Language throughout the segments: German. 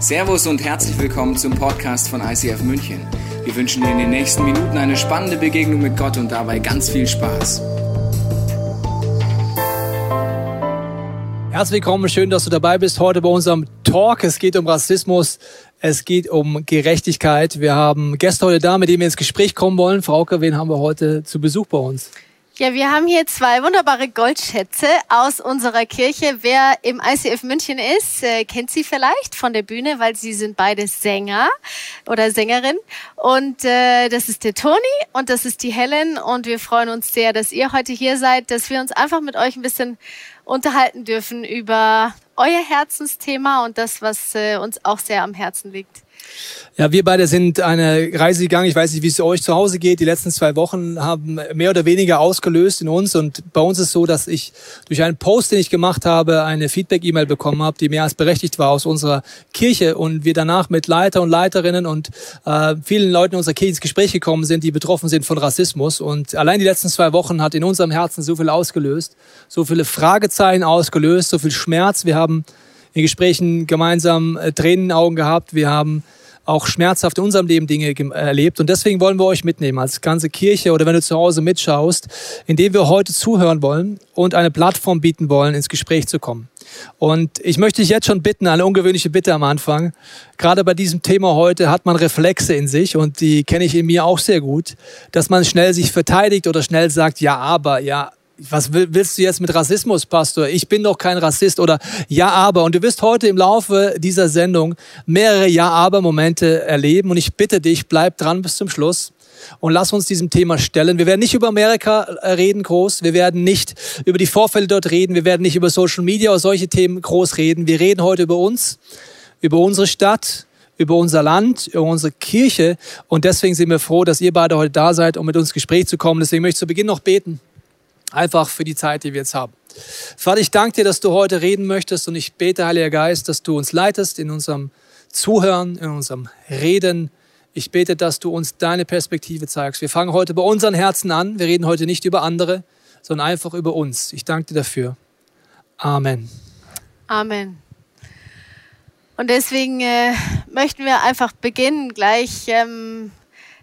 Servus und herzlich willkommen zum Podcast von ICF München. Wir wünschen dir in den nächsten Minuten eine spannende Begegnung mit Gott und dabei ganz viel Spaß. Herzlich willkommen, schön, dass du dabei bist heute bei unserem Talk. Es geht um Rassismus, es geht um Gerechtigkeit. Wir haben Gäste heute da, mit denen wir ins Gespräch kommen wollen. Frauke, wen haben wir heute zu Besuch bei uns? Ja, wir haben hier zwei wunderbare Goldschätze aus unserer Kirche. Wer im ICF München ist, äh, kennt sie vielleicht von der Bühne, weil sie sind beide Sänger oder Sängerin. Und äh, das ist der Toni und das ist die Helen. Und wir freuen uns sehr, dass ihr heute hier seid, dass wir uns einfach mit euch ein bisschen unterhalten dürfen über euer Herzensthema und das, was äh, uns auch sehr am Herzen liegt. Ja, wir beide sind eine Reise gegangen. Ich weiß nicht, wie es euch zu Hause geht. Die letzten zwei Wochen haben mehr oder weniger ausgelöst in uns. Und bei uns ist so, dass ich durch einen Post, den ich gemacht habe, eine Feedback-E-Mail bekommen habe, die mehr als berechtigt war aus unserer Kirche. Und wir danach mit Leiter und Leiterinnen und äh, vielen Leuten in unserer Kirche ins Gespräch gekommen sind, die betroffen sind von Rassismus. Und allein die letzten zwei Wochen hat in unserem Herzen so viel ausgelöst, so viele Fragezeichen ausgelöst, so viel Schmerz. Wir haben in Gesprächen gemeinsam äh, Tränen in den Augen gehabt. Wir haben auch schmerzhaft in unserem Leben Dinge erlebt. Und deswegen wollen wir euch mitnehmen als ganze Kirche oder wenn du zu Hause mitschaust, indem wir heute zuhören wollen und eine Plattform bieten wollen, ins Gespräch zu kommen. Und ich möchte dich jetzt schon bitten, eine ungewöhnliche Bitte am Anfang. Gerade bei diesem Thema heute hat man Reflexe in sich und die kenne ich in mir auch sehr gut, dass man schnell sich verteidigt oder schnell sagt, ja, aber, ja, was willst du jetzt mit Rassismus, Pastor? Ich bin doch kein Rassist oder Ja, aber. Und du wirst heute im Laufe dieser Sendung mehrere Ja, aber Momente erleben. Und ich bitte dich, bleib dran bis zum Schluss und lass uns diesem Thema stellen. Wir werden nicht über Amerika äh, reden groß. Wir werden nicht über die Vorfälle dort reden. Wir werden nicht über Social Media oder solche Themen groß reden. Wir reden heute über uns, über unsere Stadt, über unser Land, über unsere Kirche. Und deswegen sind wir froh, dass ihr beide heute da seid, um mit uns ins Gespräch zu kommen. Deswegen möchte ich zu Beginn noch beten. Einfach für die Zeit, die wir jetzt haben. Vater, ich danke dir, dass du heute reden möchtest und ich bete, Heiliger Geist, dass du uns leitest in unserem Zuhören, in unserem Reden. Ich bete, dass du uns deine Perspektive zeigst. Wir fangen heute bei unseren Herzen an. Wir reden heute nicht über andere, sondern einfach über uns. Ich danke dir dafür. Amen. Amen. Und deswegen äh, möchten wir einfach beginnen gleich ähm,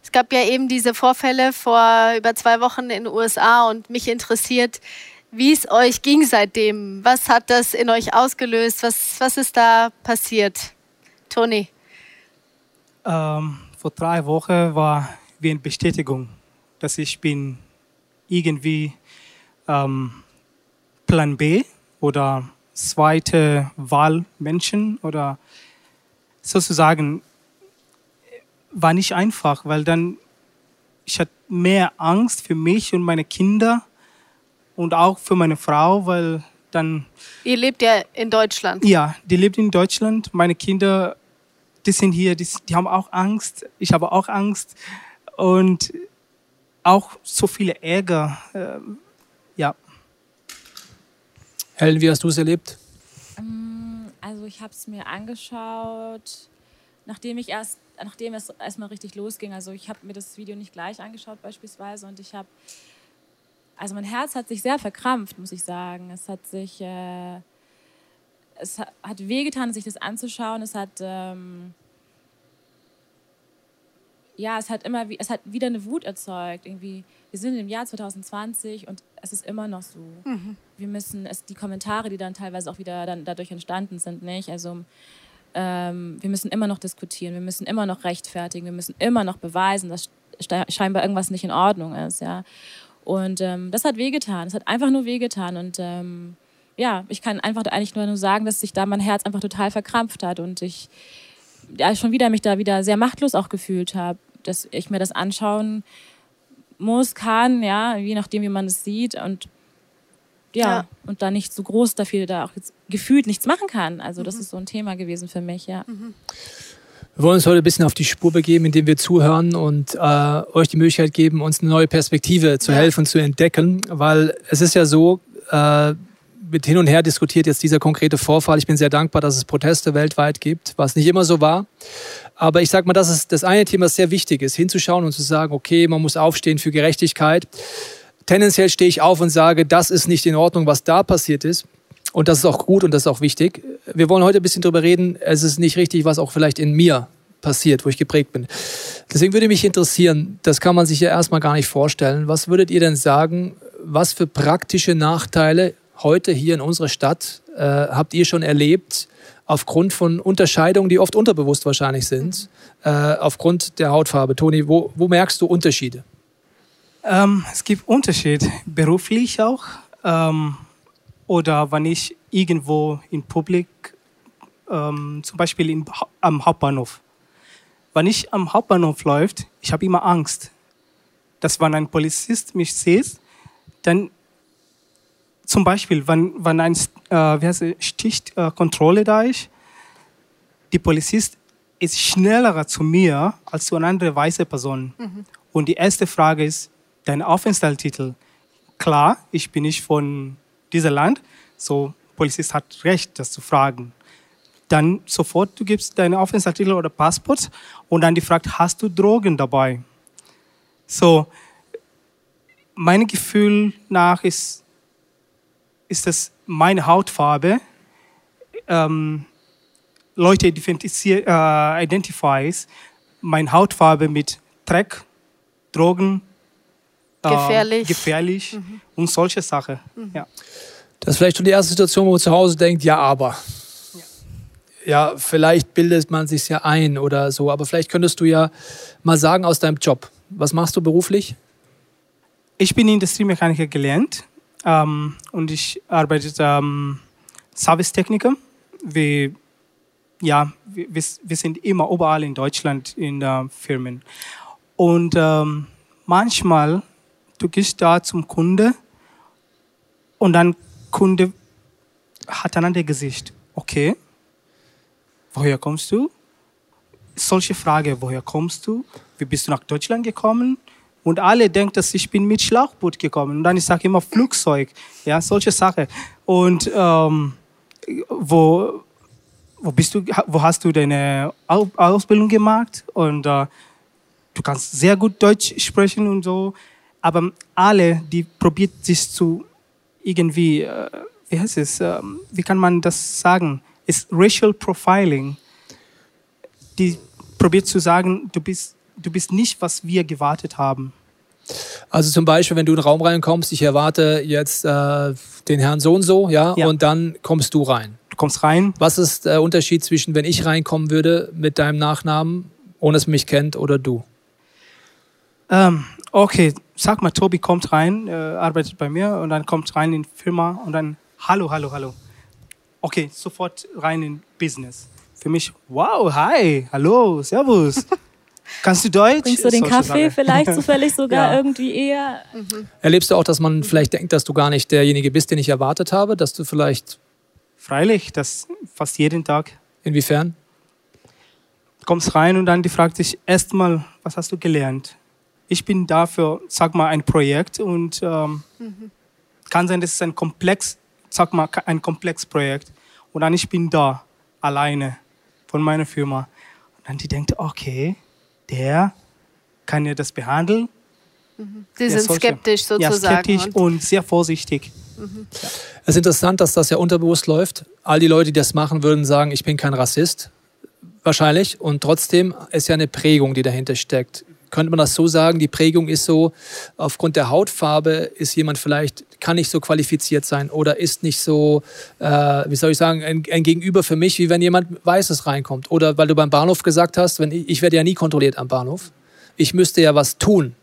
es gab ja eben diese Vorfälle vor über zwei Wochen in den USA und mich interessiert, wie es euch ging seitdem. Was hat das in euch ausgelöst? Was, was ist da passiert? Toni? Ähm, vor drei Wochen war wie eine Bestätigung, dass ich bin irgendwie ähm, Plan B oder zweite Wahlmenschen oder sozusagen war nicht einfach, weil dann ich hatte mehr Angst für mich und meine Kinder und auch für meine Frau, weil dann. Ihr lebt ja in Deutschland. Ja, die lebt in Deutschland. Meine Kinder, die sind hier, die, die haben auch Angst. Ich habe auch Angst und auch so viele Ärger. Äh, ja. Helen, wie hast du es erlebt? Ähm, also ich habe es mir angeschaut, nachdem ich erst nachdem es erstmal richtig losging, also ich habe mir das Video nicht gleich angeschaut beispielsweise und ich habe, also mein Herz hat sich sehr verkrampft, muss ich sagen. Es hat sich, äh, es hat wehgetan, sich das anzuschauen. Es hat, ähm, ja, es hat immer, es hat wieder eine Wut erzeugt. Irgendwie, wir sind im Jahr 2020 und es ist immer noch so. Mhm. Wir müssen, es, die Kommentare, die dann teilweise auch wieder dann dadurch entstanden sind, nicht? Also ähm, wir müssen immer noch diskutieren, wir müssen immer noch rechtfertigen, wir müssen immer noch beweisen, dass scheinbar irgendwas nicht in Ordnung ist, ja. Und ähm, das hat wehgetan, es hat einfach nur wehgetan und ähm, ja, ich kann einfach eigentlich nur sagen, dass sich da mein Herz einfach total verkrampft hat und ich ja, schon wieder mich da wieder sehr machtlos auch gefühlt habe, dass ich mir das anschauen muss, kann, ja, je nachdem, wie man es sieht und ja, ja, und da nicht so groß dafür da auch jetzt gefühlt nichts machen kann. Also das mhm. ist so ein Thema gewesen für mich, ja. Mhm. Wir wollen uns heute ein bisschen auf die Spur begeben, indem wir zuhören und äh, euch die Möglichkeit geben, uns eine neue Perspektive zu ja. helfen, zu entdecken, weil es ist ja so, äh, mit hin und her diskutiert jetzt dieser konkrete Vorfall. Ich bin sehr dankbar, dass es Proteste weltweit gibt, was nicht immer so war. Aber ich sage mal, das ist das eine Thema, das sehr wichtig ist, hinzuschauen und zu sagen, okay, man muss aufstehen für Gerechtigkeit. Tendenziell stehe ich auf und sage, das ist nicht in Ordnung, was da passiert ist. Und das ist auch gut und das ist auch wichtig. wir wollen heute ein bisschen drüber reden. Es ist nicht richtig, was auch vielleicht in mir passiert, wo ich geprägt bin. Deswegen würde mich interessieren, das kann man sich ja erstmal gar nicht vorstellen. Was würdet ihr denn sagen, was für praktische Nachteile heute hier in unserer Stadt äh, habt ihr schon erlebt, aufgrund von Unterscheidungen, die oft unterbewusst wahrscheinlich sind, äh, aufgrund der Hautfarbe? Toni, wo, wo merkst du Unterschiede? Ähm, es gibt Unterschiede, beruflich auch. Ähm, oder wenn ich irgendwo in Publik, ähm, zum Beispiel im, am Hauptbahnhof. Wenn ich am Hauptbahnhof läuft, ich habe immer Angst, dass wenn ein Polizist mich sieht, dann zum Beispiel, wenn, wenn ein äh, Stichkontrolle da ist, die Polizist ist schneller zu mir als zu einer anderen weißen Person. Mhm. Und die erste Frage ist, dein Aufenthaltstitel. Klar, ich bin nicht von diesem Land, so Polizist hat Recht, das zu fragen. Dann sofort, du gibst deinen Aufenthaltstitel oder Passport und dann die fragt, hast du Drogen dabei? So, mein Gefühl nach ist, ist dass meine Hautfarbe ähm, Leute äh, identifies meine Hautfarbe mit Dreck, Drogen, äh, gefährlich, gefährlich mhm. und solche Sachen. Mhm. Ja. Das ist vielleicht schon die erste Situation, wo man zu Hause denkt, ja, aber. Ja. ja, vielleicht bildet man sich ja ein oder so, aber vielleicht könntest du ja mal sagen aus deinem Job. Was machst du beruflich? Ich bin Industriemechaniker gelernt ähm, und ich arbeite ähm, Servicetechniker. Wir, ja, wir, wir sind immer überall in Deutschland in äh, Firmen. Und ähm, manchmal, du gehst da zum Kunde und dann Kunde hat ein anderes Gesicht. Okay, woher kommst du? Solche Frage, woher kommst du? Wie bist du nach Deutschland gekommen? Und alle denken, dass ich bin mit Schlauchboot gekommen. Und dann ich sage immer Flugzeug, ja, solche Sachen. Und ähm, wo, wo bist du, wo hast du deine Ausbildung gemacht? Und äh, du kannst sehr gut Deutsch sprechen und so. Aber alle, die probiert sich zu irgendwie, äh, wie heißt es, äh, wie kann man das sagen? Ist Racial Profiling. Die probiert zu sagen, du bist du bist nicht, was wir gewartet haben. Also zum Beispiel, wenn du in den Raum reinkommst, ich erwarte jetzt äh, den Herrn so und so, ja, ja, und dann kommst du rein. Du kommst rein. Was ist der Unterschied zwischen, wenn ich reinkommen würde mit deinem Nachnamen, ohne dass man mich kennt, oder du? Ähm, okay, sag mal, Tobi kommt rein, äh, arbeitet bei mir und dann kommt rein in die Firma und dann, hallo, hallo, hallo. Okay, sofort rein in Business. Für mich, wow, hi, hallo, servus. Kannst du Deutsch? Bringst du den Kaffee vielleicht zufällig sogar ja. irgendwie eher? Mhm. Erlebst du auch, dass man vielleicht denkt, dass du gar nicht derjenige bist, den ich erwartet habe? Dass du vielleicht. Freilich, das fast jeden Tag. Inwiefern? Du kommst rein und dann die fragt sich erstmal, was hast du gelernt? Ich bin dafür, sag mal, ein Projekt und ähm, mhm. kann sein, das ist ein komplex, sag mal, ein Komplexprojekt. Und dann ich bin da, alleine, von meiner Firma. Und dann die denkt, okay, der kann ja das behandeln. Mhm. Sie sind solche, skeptisch sozusagen. Ja, skeptisch und, und sehr vorsichtig. Mhm. Es ist interessant, dass das ja unterbewusst läuft. All die Leute, die das machen, würden sagen, ich bin kein Rassist. Wahrscheinlich. Und trotzdem ist ja eine Prägung, die dahinter steckt könnte man das so sagen, die Prägung ist so, aufgrund der Hautfarbe ist jemand vielleicht, kann nicht so qualifiziert sein oder ist nicht so, äh, wie soll ich sagen, ein, ein, Gegenüber für mich, wie wenn jemand Weißes reinkommt. Oder weil du beim Bahnhof gesagt hast, wenn ich, ich werde ja nie kontrolliert am Bahnhof. Ich müsste ja was tun.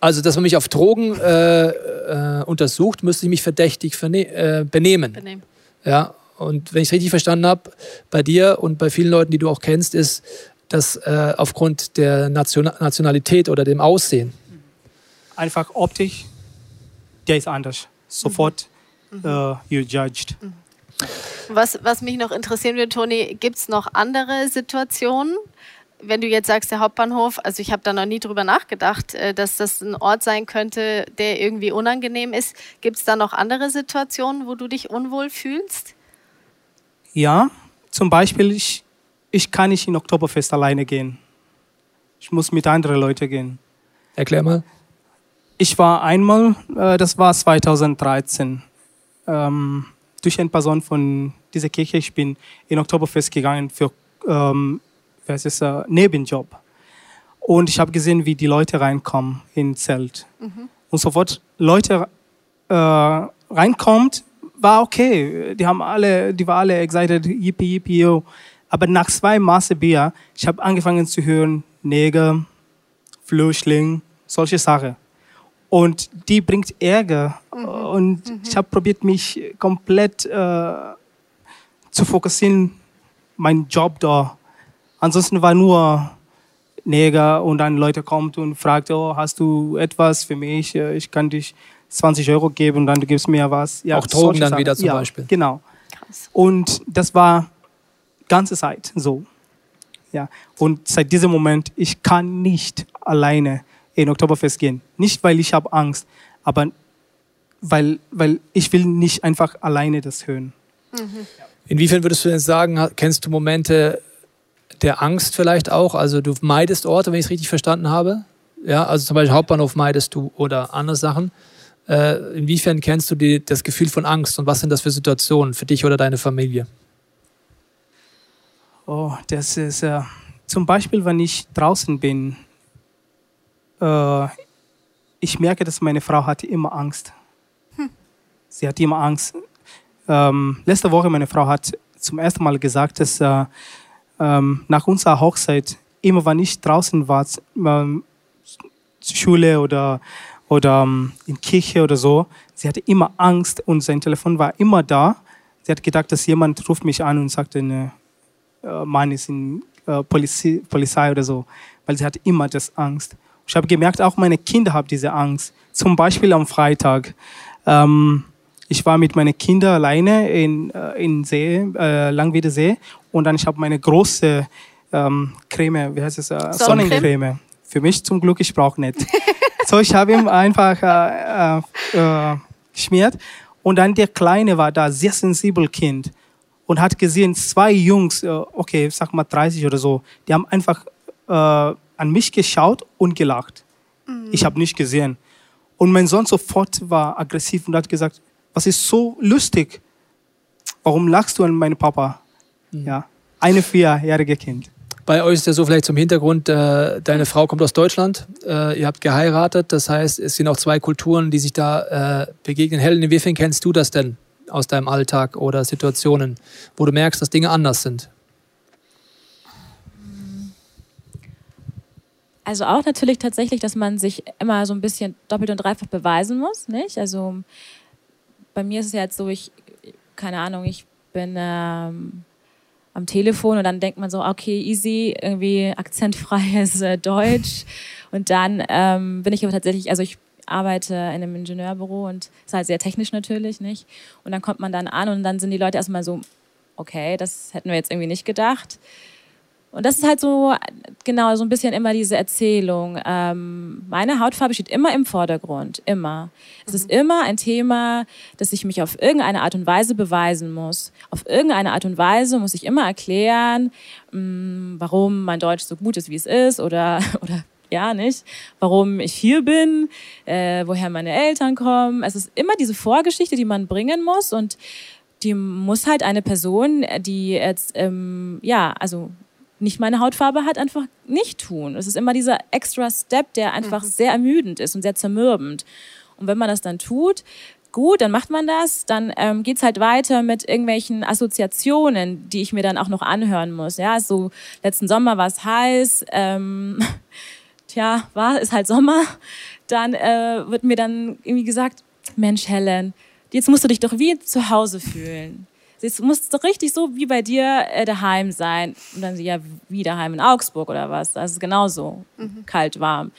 Also, dass man mich auf Drogen äh, äh, untersucht, müsste ich mich verdächtig äh, benehmen. benehmen. Ja, und wenn ich es richtig verstanden habe, bei dir und bei vielen Leuten, die du auch kennst, ist, dass äh, aufgrund der Nation Nationalität oder dem Aussehen? Einfach optisch, der ist anders. Sofort mhm. uh, you're judged. Mhm. Was, was mich noch interessieren würde, Toni, gibt es noch andere Situationen? Wenn du jetzt sagst, der Hauptbahnhof, also ich habe da noch nie drüber nachgedacht, äh, dass das ein Ort sein könnte, der irgendwie unangenehm ist. Gibt es da noch andere Situationen, wo du dich unwohl fühlst? Ja, zum Beispiel, ich, ich kann nicht in Oktoberfest alleine gehen. Ich muss mit anderen Leuten gehen. Erklär mal. Ich war einmal, äh, das war 2013. Ähm, durch eine Person von dieser Kirche, ich bin in Oktoberfest gegangen für ähm, was ist, äh, Nebenjob. Und ich habe gesehen, wie die Leute reinkommen ins Zelt. Mhm. Und sofort Leute äh, reinkommt, war okay. Die haben alle, die waren alle excited, yippie, yippie, yo. Aber nach zwei Maße Bier, ich habe angefangen zu hören, Neger, Flüchtling, solche Sachen. Und die bringt Ärger. Mhm. Und mhm. ich habe probiert, mich komplett äh, zu fokussieren, mein Job da. Ansonsten war nur Neger und dann Leute kommt und fragt, oh, hast du etwas für mich? Ich kann dich 20 Euro geben und dann du gibst mir was. Ja, Auch Drogen dann wieder zum ja, Beispiel. Genau. Krass. Und das war ganze Zeit so. Ja. Und seit diesem Moment, ich kann nicht alleine in Oktoberfest gehen. Nicht, weil ich habe Angst, aber weil, weil ich will nicht einfach alleine das hören. Mhm. Inwiefern würdest du denn sagen, kennst du Momente der Angst vielleicht auch? Also du meidest Orte, wenn ich es richtig verstanden habe? Ja, also zum Beispiel Hauptbahnhof meidest du oder andere Sachen. Äh, inwiefern kennst du die, das Gefühl von Angst und was sind das für Situationen für dich oder deine Familie? Oh, das ist äh, zum Beispiel, wenn ich draußen bin, äh, ich merke, dass meine Frau hatte immer Angst. Hm. Sie hat immer Angst. Ähm, letzte Woche meine Frau hat zum ersten Mal gesagt, dass äh, ähm, nach unserer Hochzeit immer, wenn ich draußen war, ähm, Schule oder oder ähm, in Kirche oder so, sie hatte immer Angst und sein Telefon war immer da. Sie hat gedacht, dass jemand ruft mich an und sagt, äh, Mann ist in äh, Polizei, Polizei oder so, weil sie hatte immer das Angst. Ich habe gemerkt, auch meine Kinder haben diese Angst. Zum Beispiel am Freitag. Ähm, ich war mit meinen Kindern alleine in, äh, in See, äh, Langwede See und dann ich habe meine große ähm, Creme, wie heißt es, äh, Sonnencreme. Für mich zum Glück, ich brauche nicht. so, ich habe ihm einfach äh, äh, äh, geschmiert und dann der Kleine war da, sehr sensibel Kind und hat gesehen, zwei Jungs, äh, okay, sag mal 30 oder so, die haben einfach äh, an mich geschaut und gelacht. Mhm. Ich habe nicht gesehen. Und mein Sohn sofort war aggressiv und hat gesagt, was ist so lustig? Warum lachst du an meinen Papa? Mhm. Ja, eine vierjährige Kind. Bei euch ist ja so vielleicht zum Hintergrund, äh, deine Frau kommt aus Deutschland, äh, ihr habt geheiratet, das heißt, es sind auch zwei Kulturen, die sich da äh, begegnen. Helen, inwiefern kennst du das denn aus deinem Alltag oder Situationen, wo du merkst, dass Dinge anders sind? Also auch natürlich tatsächlich, dass man sich immer so ein bisschen doppelt und dreifach beweisen muss, nicht? Also bei mir ist es ja jetzt so, ich, keine Ahnung, ich bin ähm, am Telefon und dann denkt man so, okay, easy, irgendwie akzentfreies äh, Deutsch. Und dann ähm, bin ich aber tatsächlich, also ich arbeite in einem Ingenieurbüro und ist halt sehr technisch natürlich, nicht? Und dann kommt man dann an und dann sind die Leute erstmal so, okay, das hätten wir jetzt irgendwie nicht gedacht. Und das ist halt so, genau, so ein bisschen immer diese Erzählung. Ähm, meine Hautfarbe steht immer im Vordergrund, immer. Es ist mhm. immer ein Thema, dass ich mich auf irgendeine Art und Weise beweisen muss. Auf irgendeine Art und Weise muss ich immer erklären, mh, mm, warum mein Deutsch so gut ist, wie es ist, oder, oder ja, nicht? Warum ich hier bin, äh, woher meine Eltern kommen. Es ist immer diese Vorgeschichte, die man bringen muss und die muss halt eine Person, die jetzt, ähm, ja, also nicht meine Hautfarbe hat, einfach nicht tun. Es ist immer dieser extra Step, der einfach mhm. sehr ermüdend ist und sehr zermürbend. Und wenn man das dann tut, gut, dann macht man das, dann ähm, geht's halt weiter mit irgendwelchen Assoziationen, die ich mir dann auch noch anhören muss. Ja, so letzten Sommer war es heiß, ähm, tja, war, ist halt Sommer. Dann äh, wird mir dann irgendwie gesagt, Mensch, Helen, jetzt musst du dich doch wie zu Hause fühlen es muss doch richtig so wie bei dir äh, daheim sein. Und dann sie ja wie daheim in Augsburg oder was. Das ist genauso mhm. kalt, warm.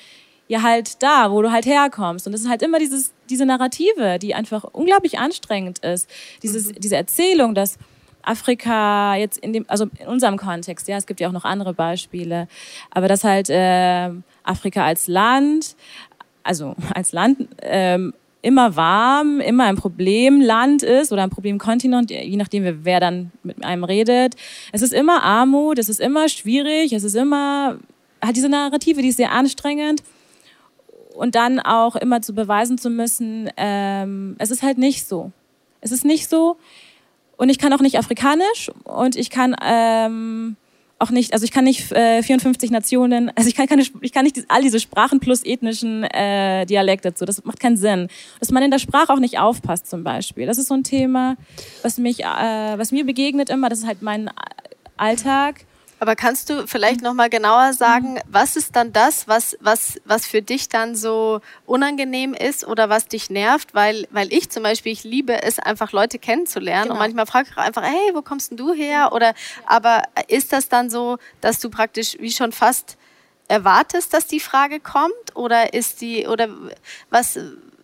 Ja, halt da, wo du halt herkommst. Und das ist halt immer dieses, diese Narrative, die einfach unglaublich anstrengend ist. Dieses, mhm. Diese Erzählung, dass Afrika jetzt in dem, also in unserem Kontext, ja, es gibt ja auch noch andere Beispiele, aber dass halt äh, Afrika als Land, also als Land ähm, immer warm, immer ein Problemland ist oder ein Problemkontinent, je nachdem, wer dann mit einem redet. Es ist immer Armut, es ist immer schwierig, es ist immer, hat diese Narrative, die ist sehr anstrengend. Und dann auch immer zu beweisen zu müssen, ähm, es ist halt nicht so. Es ist nicht so. Und ich kann auch nicht Afrikanisch und ich kann ähm, auch nicht, also ich kann nicht äh, 54 Nationen, also ich kann keine, ich kann nicht all diese Sprachen plus ethnischen äh, Dialekte dazu. Das macht keinen Sinn. Dass man in der Sprache auch nicht aufpasst zum Beispiel. Das ist so ein Thema, was mich, äh, was mir begegnet immer. Das ist halt mein Alltag. Aber kannst du vielleicht noch mal genauer sagen, was ist dann das, was, was, was für dich dann so unangenehm ist oder was dich nervt? Weil, weil ich zum Beispiel, ich liebe es einfach Leute kennenzulernen genau. und manchmal frage ich einfach, hey, wo kommst denn du her? Oder, aber ist das dann so, dass du praktisch wie schon fast erwartest, dass die Frage kommt? Oder ist die, oder was,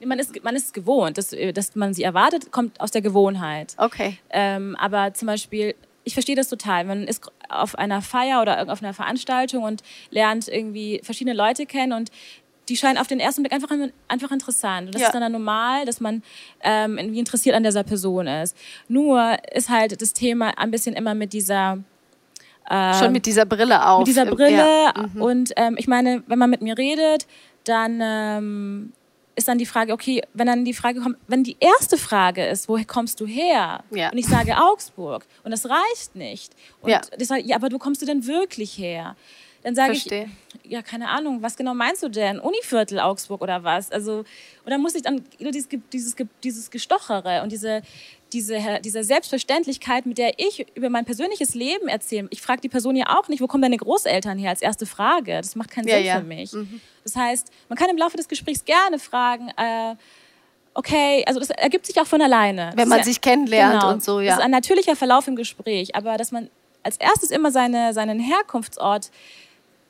man ist, man ist gewohnt, dass, dass man sie erwartet, kommt aus der Gewohnheit. Okay. Ähm, aber zum Beispiel, ich verstehe das total. Man ist auf einer Feier oder auf einer Veranstaltung und lernt irgendwie verschiedene Leute kennen und die scheinen auf den ersten Blick einfach, einfach interessant. Und das ja. ist dann, dann normal, dass man ähm, irgendwie interessiert an dieser Person ist. Nur ist halt das Thema ein bisschen immer mit dieser ähm, Schon mit dieser Brille auf. Mit dieser Brille. Ja. Mhm. Und ähm, ich meine, wenn man mit mir redet, dann ähm, ist dann die Frage, okay, wenn dann die Frage kommt, wenn die erste Frage ist, woher kommst du her? Ja. Und ich sage Augsburg und das reicht nicht. Und ja. ich sage, ja, aber wo kommst du denn wirklich her? Dann sage ich, ja, keine Ahnung, was genau meinst du denn? Univiertel Augsburg oder was? Also, und dann muss ich dann dieses, dieses, dieses Gestochere und diese, diese, diese Selbstverständlichkeit, mit der ich über mein persönliches Leben erzähle. Ich frage die Person ja auch nicht, wo kommen deine Großeltern her als erste Frage. Das macht keinen ja, Sinn ja. für mich. Mhm. Das heißt, man kann im Laufe des Gesprächs gerne fragen, äh, okay, also das ergibt sich auch von alleine. Wenn man ja, sich kennenlernt genau, und so, ja. Das ist ein natürlicher Verlauf im Gespräch, aber dass man als erstes immer seine, seinen Herkunftsort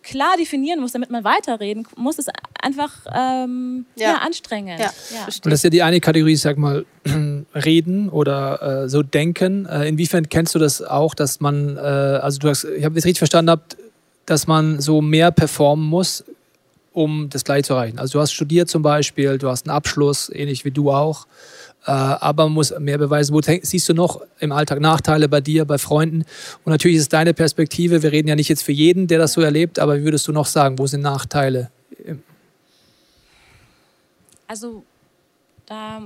klar definieren muss, damit man weiterreden muss, ist einfach ähm, ja. ja. anstrengend. Ja. Ja. Und das ist ja die eine Kategorie, sag mal, reden oder äh, so denken. Äh, inwiefern kennst du das auch, dass man, äh, also du hast, ich habe jetzt richtig verstanden, habt, dass man so mehr performen muss, um das gleich zu erreichen. Also du hast studiert zum Beispiel, du hast einen Abschluss, ähnlich wie du auch. Äh, aber man muss mehr beweisen. Wo siehst du noch im Alltag Nachteile bei dir, bei Freunden? Und natürlich ist deine Perspektive. Wir reden ja nicht jetzt für jeden, der das so erlebt, aber wie würdest du noch sagen, wo sind Nachteile? Also da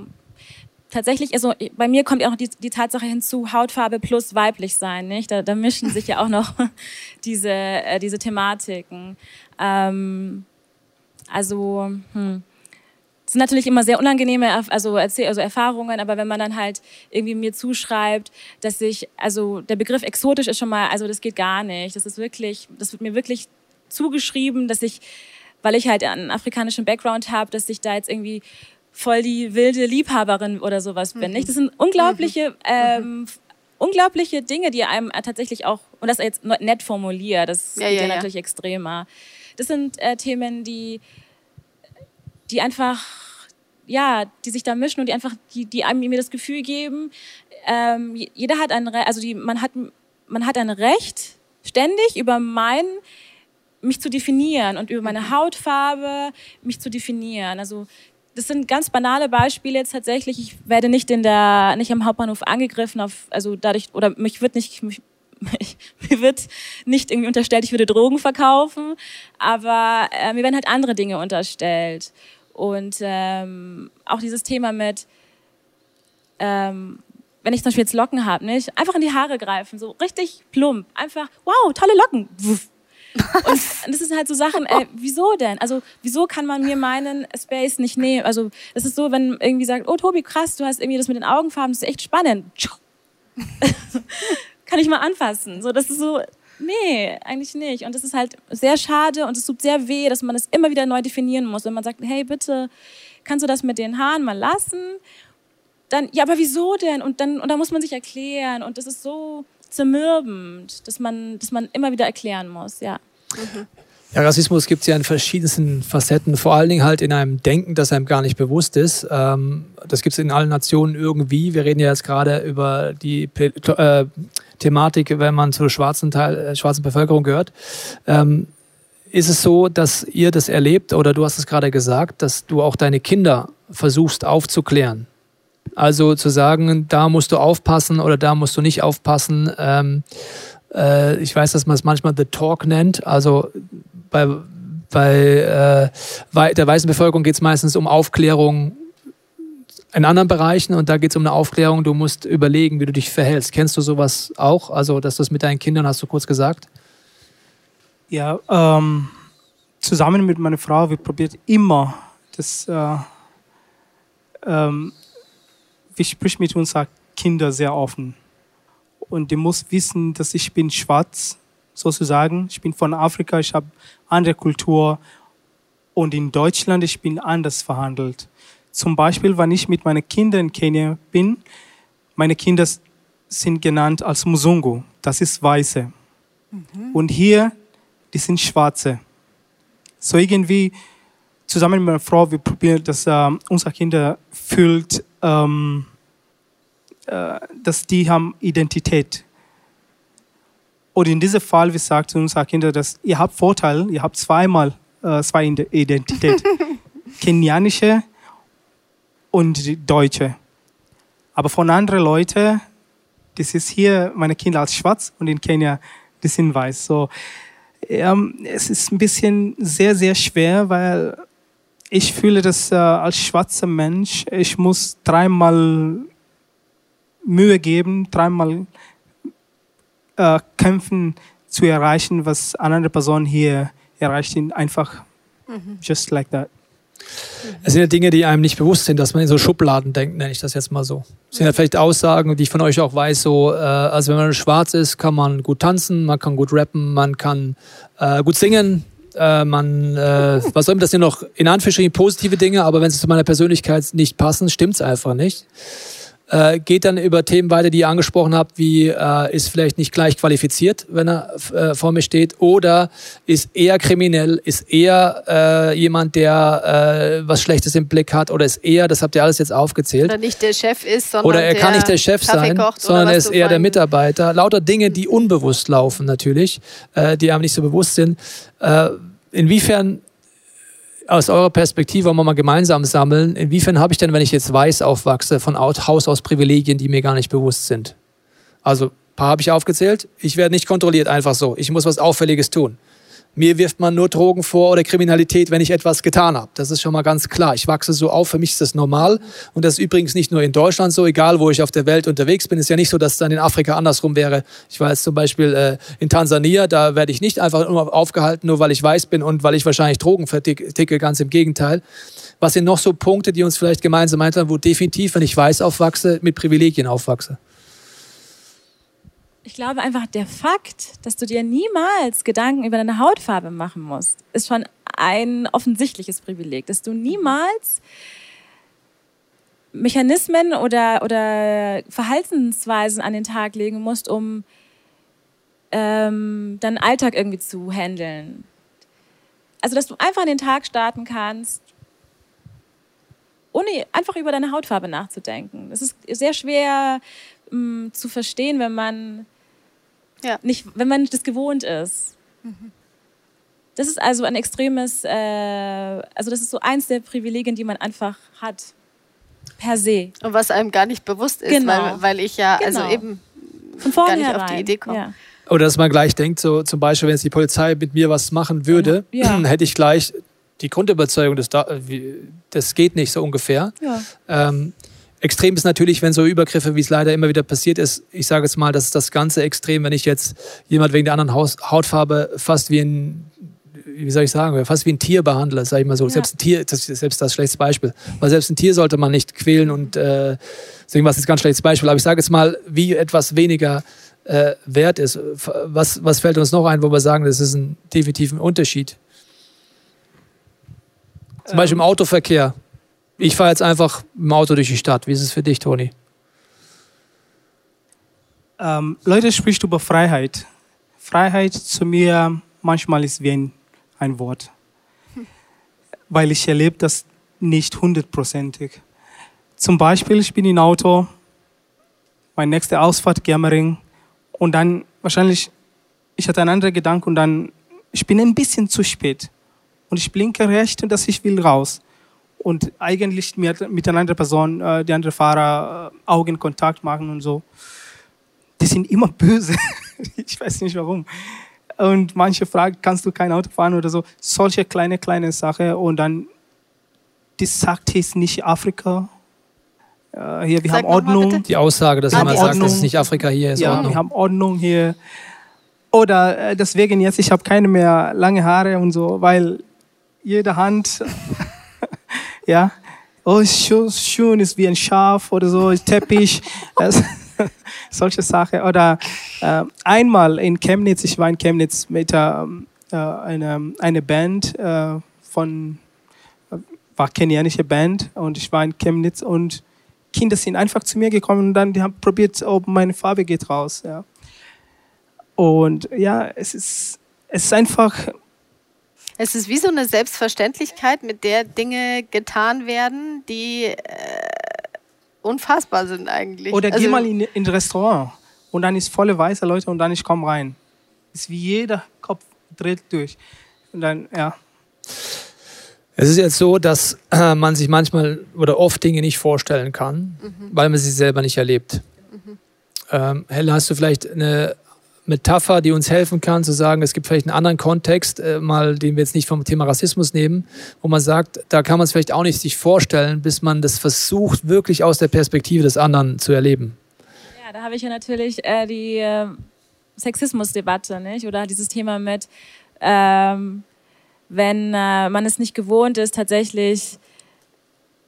tatsächlich, also bei mir kommt ja auch die, die Tatsache hinzu, Hautfarbe plus weiblich sein, nicht? Da, da mischen sich ja auch noch diese, äh, diese Thematiken. Ähm, also, hm. Das sind natürlich immer sehr unangenehme also, also Erfahrungen, aber wenn man dann halt irgendwie mir zuschreibt, dass ich, also der Begriff exotisch ist schon mal, also das geht gar nicht. Das ist wirklich, das wird mir wirklich zugeschrieben, dass ich, weil ich halt einen afrikanischen Background habe, dass ich da jetzt irgendwie voll die wilde Liebhaberin oder sowas bin. Mhm. Nicht? Das sind unglaubliche, mhm. ähm, unglaubliche Dinge, die einem tatsächlich auch, und das jetzt nett formuliert, das ja, geht ja, ja natürlich extremer. Das sind äh, Themen, die die einfach, ja, die sich da mischen und die einfach, die, die einem mir das Gefühl geben, ähm, jeder hat ein Recht, also die, man hat, man hat ein Recht, ständig über mein, mich zu definieren und über meine Hautfarbe mich zu definieren. Also das sind ganz banale Beispiele jetzt tatsächlich. Ich werde nicht in der, nicht am Hauptbahnhof angegriffen, auf, also dadurch, oder mich wird nicht, mich, mir wird nicht irgendwie unterstellt, ich würde Drogen verkaufen, aber äh, mir werden halt andere Dinge unterstellt. Und ähm, auch dieses Thema mit, ähm, wenn ich zum Beispiel jetzt Locken habe, nicht einfach in die Haare greifen, so richtig plump, einfach, wow, tolle Locken. Und das sind halt so Sachen, ey, wieso denn? Also, wieso kann man mir meinen Space nicht nehmen? Also, das ist so, wenn irgendwie sagt, oh Tobi, krass, du hast irgendwie das mit den Augenfarben, das ist echt spannend. kann ich mal anfassen. So, das ist so, Nee, eigentlich nicht. Und das ist halt sehr schade und es tut sehr weh, dass man es das immer wieder neu definieren muss. Wenn man sagt, hey, bitte, kannst du das mit den Haaren mal lassen? Dann, ja, aber wieso denn? Und dann, und dann muss man sich erklären. Und das ist so zermürbend, dass man, dass man immer wieder erklären muss, ja. Mhm. Ja, Rassismus gibt es ja in verschiedensten Facetten, vor allen Dingen halt in einem Denken, das einem gar nicht bewusst ist. Ähm, das gibt es in allen Nationen irgendwie. Wir reden ja jetzt gerade über die äh, Thematik, wenn man zur schwarzen, Teil, äh, schwarzen Bevölkerung gehört. Ähm, ist es so, dass ihr das erlebt oder du hast es gerade gesagt, dass du auch deine Kinder versuchst aufzuklären? Also zu sagen, da musst du aufpassen oder da musst du nicht aufpassen. Ähm, äh, ich weiß, dass man es manchmal The Talk nennt. Also bei, bei äh, der weißen Bevölkerung geht es meistens um Aufklärung in anderen Bereichen und da geht es um eine Aufklärung, du musst überlegen, wie du dich verhältst. Kennst du sowas auch? Also, dass das mit deinen Kindern hast du kurz gesagt? Ja, ähm, zusammen mit meiner Frau, wir probieren immer, das, äh, ähm, wir sprechen mit unseren Kindern sehr offen. Und die muss wissen, dass ich bin schwarz, sozusagen. Ich bin von Afrika, ich habe andere Kultur und in Deutschland ich bin anders verhandelt. Zum Beispiel, wenn ich mit meinen Kindern in Kenia bin, meine Kinder sind genannt als Musungu, das ist Weiße. Mhm. Und hier, die sind Schwarze. So irgendwie zusammen mit meiner Frau, wir probieren, dass äh, unsere Kinder fühlt, ähm, äh, dass die haben Identität. Und in diesem Fall, wir sagen zu unseren Kindern, dass ihr habt Vorteil, ihr habt zweimal äh, zwei Identität. Kenianische und Deutsche. Aber von anderen Leuten, das ist hier meine Kinder als schwarz und in Kenia, die sind weiß. So, ähm, es ist ein bisschen sehr, sehr schwer, weil ich fühle, dass äh, als schwarzer Mensch, ich muss dreimal Mühe geben, dreimal äh, kämpfen zu erreichen, was eine andere Person hier erreicht, einfach mhm. just like that. Es sind ja Dinge, die einem nicht bewusst sind, dass man in so Schubladen denkt, nenne ich das jetzt mal so. Es sind ja vielleicht Aussagen, die ich von euch auch weiß, so, äh, also wenn man schwarz ist, kann man gut tanzen, man kann gut rappen, man kann äh, gut singen, äh, man, äh, was soll das denn noch, in Anführungsstrichen positive Dinge, aber wenn sie zu meiner Persönlichkeit nicht passen, stimmt es einfach nicht äh, geht dann über Themen weiter, die ihr angesprochen habt, wie äh, ist vielleicht nicht gleich qualifiziert, wenn er äh, vor mir steht, oder ist eher kriminell, ist eher äh, jemand, der äh, was Schlechtes im Blick hat, oder ist eher, das habt ihr alles jetzt aufgezählt. Oder nicht der Chef ist, sondern Oder er kann nicht der Chef sein, sondern er ist eher der Mitarbeiter. Lauter Dinge, die unbewusst laufen natürlich, äh, die einem nicht so bewusst sind. Äh, inwiefern aus eurer Perspektive wollen wir mal gemeinsam sammeln. Inwiefern habe ich denn, wenn ich jetzt weiß aufwachse, von Haus aus Privilegien, die mir gar nicht bewusst sind? Also, ein paar habe ich aufgezählt. Ich werde nicht kontrolliert einfach so. Ich muss was Auffälliges tun. Mir wirft man nur Drogen vor oder Kriminalität, wenn ich etwas getan habe. Das ist schon mal ganz klar. Ich wachse so auf, für mich ist das normal. Und das ist übrigens nicht nur in Deutschland so, egal wo ich auf der Welt unterwegs bin. Es ist ja nicht so, dass es dann in Afrika andersrum wäre. Ich war jetzt zum Beispiel äh, in Tansania, da werde ich nicht einfach nur aufgehalten, nur weil ich weiß bin und weil ich wahrscheinlich Drogen verticke, ganz im Gegenteil. Was sind noch so Punkte, die uns vielleicht gemeinsam einteilen, wo definitiv, wenn ich weiß aufwachse, mit Privilegien aufwachse? Ich glaube einfach, der Fakt, dass du dir niemals Gedanken über deine Hautfarbe machen musst, ist schon ein offensichtliches Privileg, dass du niemals Mechanismen oder, oder Verhaltensweisen an den Tag legen musst, um ähm, deinen Alltag irgendwie zu handeln. Also, dass du einfach an den Tag starten kannst, ohne einfach über deine Hautfarbe nachzudenken. Das ist sehr schwer mh, mm, zu verstehen, wenn man ja. nicht, wenn man das gewohnt ist. Mhm. Das ist also ein extremes, äh, also das ist so eins der Privilegien, die man einfach hat. Per se. Und was einem gar nicht bewusst ist, genau. weil, weil ich ja also genau. also eben Von gar nicht auf die Idee komme. Ja. Oder dass man gleich denkt, so zum Beispiel, wenn jetzt die Polizei mit mir was machen würde, ja. hätte ich gleich die Grundüberzeugung, das, das geht nicht so ungefähr. Ja. Ähm, Extrem ist natürlich, wenn so Übergriffe, wie es leider immer wieder passiert ist, ich sage jetzt mal, das ist das ganze Extrem, wenn ich jetzt jemand wegen der anderen Hautfarbe fast wie ein wie soll ich sagen, fast wie ein Tier behandle, sage ich mal so. Ja. Selbst ein Tier, das ist selbst das schlechtes Beispiel. Weil selbst ein Tier sollte man nicht quälen und äh, deswegen war es jetzt ganz schlechtes Beispiel. Aber ich sage jetzt mal, wie etwas weniger äh, wert ist. Was, was fällt uns noch ein, wo wir sagen, das ist ein definitiver Unterschied? Zum ähm. Beispiel im Autoverkehr. Ich fahre jetzt einfach im Auto durch die Stadt. Wie ist es für dich, Toni? Ähm, Leute spricht über Freiheit. Freiheit zu mir manchmal ist wie ein, ein Wort. Weil ich erlebe das nicht hundertprozentig. Zum Beispiel, ich bin im Auto, meine nächste Ausfahrt Germering und dann wahrscheinlich, ich hatte einen anderen Gedanken und dann, ich bin ein bisschen zu spät und ich blinke recht und dass ich will raus und eigentlich mit, mit einer anderen Person, äh, die andere Fahrer, äh, Augenkontakt machen und so. Die sind immer böse. ich weiß nicht warum. Und manche fragen, kannst du kein Auto fahren oder so. Solche kleine, kleine Sachen. Und dann, die sagt, ist nicht Afrika. äh, hier, wir Sag haben mal Ordnung. bitte. Die Aussage, dass Ah, jemand sagt, Ordnung. das ist nicht Afrika hier, ist Ja, Ordnung. wir haben Ordnung hier. Oder äh, deswegen jetzt, ich habe keine mehr lange Haare und so, weil jede Hand, ja, oh, Schuh ist wie ein Schaf oder so, Teppich, das, solche Sachen. Oder äh, einmal in Chemnitz, ich war in Chemnitz mit ähm, äh, einer eine Band äh, von, äh, war kenianische Band und ich war in Chemnitz und Kinder sind einfach zu mir gekommen und dann die haben probiert, ob meine Farbe geht raus. Ja. Und ja, es ist, es ist einfach, Es ist wie so eine Selbstverständlichkeit, mit der Dinge getan werden, die äh, unfassbar sind eigentlich. oder Also, geh mal in, in ein Restaurant und dann ist volle weiße Leute und dann ich komme rein. Ist wie jeder Kopf dreht durch. Und dann, ja. Es ist jetzt so, dass äh, man sich manchmal oder oft Dinge nicht vorstellen kann, weil man sie selber nicht erlebt. Ähm, Helle, hast du vielleicht eine Metapher, die uns helfen kann, zu sagen, es gibt vielleicht einen anderen Kontext, äh, mal, den wir jetzt nicht vom Thema Rassismus nehmen, wo man sagt, da kann man es vielleicht auch nicht sich vorstellen, bis man das versucht, wirklich aus der Perspektive des anderen zu erleben. Ja, da habe ich ja natürlich äh, die äh, Sexismusdebatte, nicht? Oder dieses Thema mit, ähm, wenn äh, man es nicht gewohnt ist, tatsächlich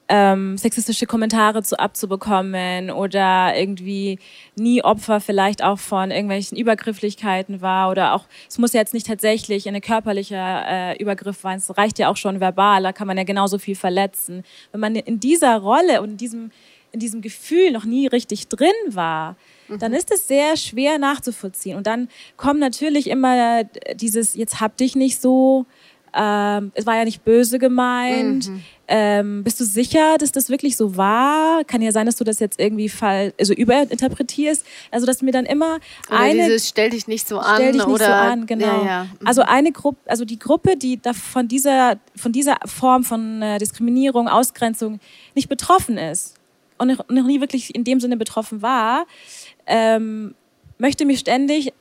ähm, sexistische Kommentare zu abzubekommen oder irgendwie nie Opfer vielleicht auch von irgendwelchen Übergrifflichkeiten war oder auch, es muss ja jetzt nicht tatsächlich eine körperliche äh, Übergriff sein, es reicht ja auch schon verbal, da kann man ja genauso viel verletzen. Wenn man in dieser Rolle und in diesem, in diesem Gefühl noch nie richtig drin war, dann ist es sehr schwer nachzuvollziehen. Und dann kommt natürlich immer dieses, jetzt hab dich nicht so, ähm, es war ja nicht böse gemeint. Ähm, bist du sicher, dass das wirklich so war? Kann ja sein, dass du das jetzt irgendwie fall, also überinterpretierst. Also, dass mir dann immer oder eine dieses stell dich nicht so an. Stell dich nicht oder, so an, genau. Ja, ja. Also eine Gruppe, also die Gruppe, die da von dieser, von dieser Form von äh, Diskriminierung, Ausgrenzung nicht betroffen ist und noch, nie wirklich in dem Sinne betroffen war, ähm, möchte mir ständig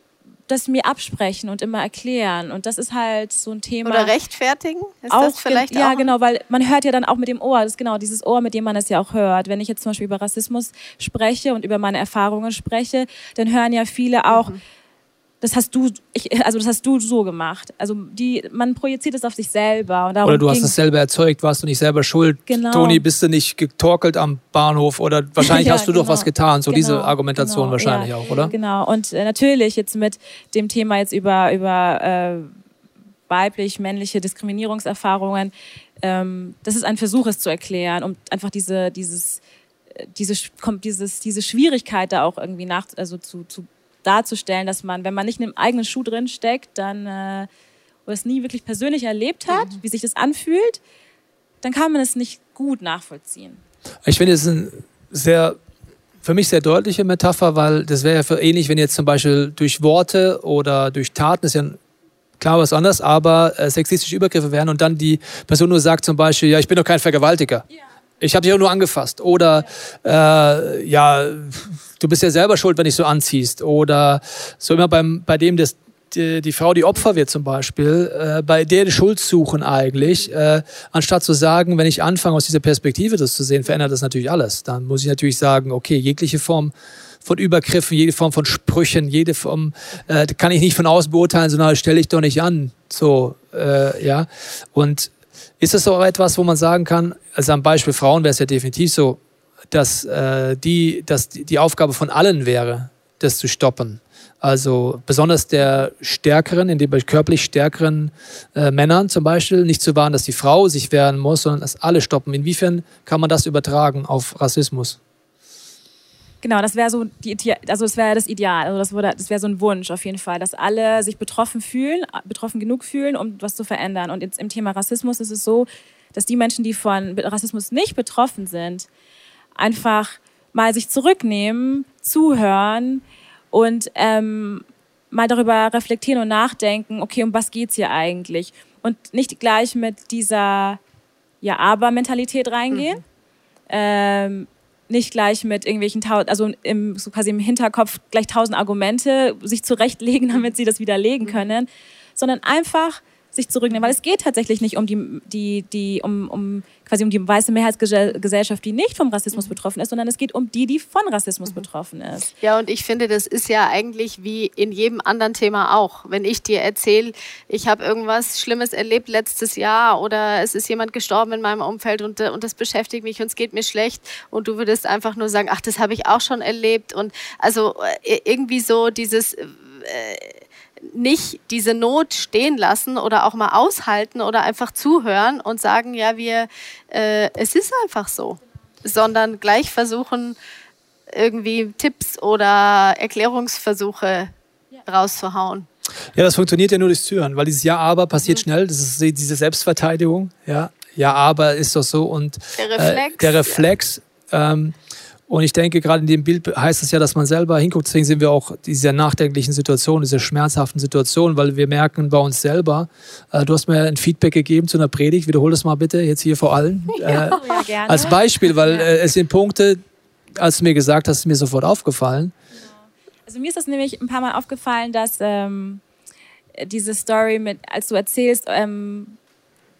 das mir absprechen und immer erklären. Und das ist halt so ein Thema. Oder rechtfertigen? Ist auch das vielleicht ja auch? genau weil man hört ja dann auch mit dem Ohr das ist genau dieses Ohr mit dem man es ja auch hört wenn ich jetzt zum Beispiel über Rassismus spreche und über meine Erfahrungen spreche dann hören ja viele auch Mhm. Das hast du ich, also das hast du so gemacht also die man projiziert es auf sich selber Oder du hast es selber erzeugt, warst du nicht selber schuld. Genau. Toni, bist du nicht getorkelt am Bahnhof oder wahrscheinlich Ja, hast du doch genau. was getan. So diese Genau, Argumentation genau, wahrscheinlich ja. auch, oder? Genau. Und äh, natürlich jetzt mit dem Thema jetzt über, über äh, weiblich-männliche Diskriminierungserfahrungen, ähm, das ist ein Versuch, es zu erklären, um einfach diese, dieses, äh, diese, kommt dieses, diese Schwierigkeit da auch irgendwie nach, also zu, zu darzustellen, dass man, wenn man nicht in dem eigenen Schuh drin steckt, dann äh, oder es nie wirklich persönlich erlebt hat, wie sich das anfühlt, dann kann man es nicht gut nachvollziehen. Ich finde, es ist ein sehr, für mich sehr deutliche Metapher, weil das wäre ja für ähnlich, wenn jetzt zum Beispiel durch Worte oder durch Taten, ist ja klar was anderes, aber äh, sexistische Übergriffe wären und dann die Person nur sagt zum Beispiel, ja, ich bin doch kein Vergewaltiger. Ich habe dich auch nur angefasst. Oder äh, ja, du bist ja selber schuld, wenn dich so anziehst. Oder so immer beim, bei dem, das, die, die Frau, die Opfer wird zum Beispiel, äh, bei der die Schuld suchen eigentlich, äh, anstatt zu sagen, wenn ich anfange aus dieser Perspektive das zu sehen, verändert das natürlich alles. Dann muss ich natürlich sagen, okay, jegliche Form von Übergriffen, jede Form von Sprüchen, jede Form äh, kann ich nicht von außen beurteilen, sondern stelle ich doch nicht an. So, äh, ja. Und ist das so etwas, wo man sagen kann, also am Beispiel Frauen wäre es ja definitiv so, dass, äh, die, dass die Aufgabe von allen wäre, das zu stoppen. Also besonders der stärkeren, in dem körperlich stärkeren äh, Männern zum Beispiel, nicht zu wahren, dass die Frau sich wehren muss, sondern dass alle stoppen. Inwiefern kann man das übertragen auf Rassismus? Genau, das wäre so die, also das wäre das Ideal, also das würde, das wäre so ein Wunsch auf jeden Fall, dass alle sich betroffen fühlen, betroffen genug fühlen, um was zu verändern. Und jetzt im Thema Rassismus ist es so, dass die Menschen, die von Rassismus nicht betroffen sind, einfach mal sich zurücknehmen, zuhören und ähm, mal darüber reflektieren und nachdenken, okay, um was geht's hier eigentlich? Und nicht gleich mit dieser ja, Aber-Mentalität reingehen. Ähm, nicht gleich mit irgendwelchen, also im, so quasi im Hinterkopf gleich tausend Argumente sich zurechtlegen, damit sie das widerlegen können, sondern einfach sich zurücknehmen, weil es geht tatsächlich nicht um die, die, die, um, um quasi um die weiße Mehrheitsgesellschaft, die nicht vom Rassismus betroffen ist, sondern es geht um die, die von Rassismus betroffen ist. Ja, und ich finde, das ist ja eigentlich wie in jedem anderen Thema auch. Wenn ich dir erzähle, ich habe irgendwas Schlimmes erlebt letztes Jahr oder es ist jemand gestorben in meinem Umfeld und, und das beschäftigt mich und es geht mir schlecht und du würdest einfach nur sagen, ach, das habe ich auch schon erlebt und also äh, irgendwie so dieses äh, nicht diese Not stehen lassen oder auch mal aushalten oder einfach zuhören und sagen, ja, wir, äh, es ist einfach so, sondern gleich versuchen, irgendwie Tipps oder Erklärungsversuche rauszuhauen. Ja, das funktioniert ja nur durchs Zuhören, weil dieses Ja, aber passiert mhm. schnell. Das ist diese Selbstverteidigung. Ja, ja, aber ist doch so. Und der Reflex. Äh, der Reflex ja. ähm, und ich denke, gerade in dem Bild heißt es ja, dass man selber hinguckt. Deswegen sind wir auch dieser nachdenklichen Situation, dieser schmerzhaften Situation, weil wir merken bei uns selber, äh, du hast mir ein Feedback gegeben zu einer Predigt, wiederhol das mal bitte jetzt hier vor allen. Ja, äh, ja, als Beispiel, weil äh, es sind Punkte, als du mir gesagt hast, ist mir sofort aufgefallen. Also mir ist das nämlich ein paar Mal aufgefallen, dass ähm, diese Story mit, als du erzählst, ähm,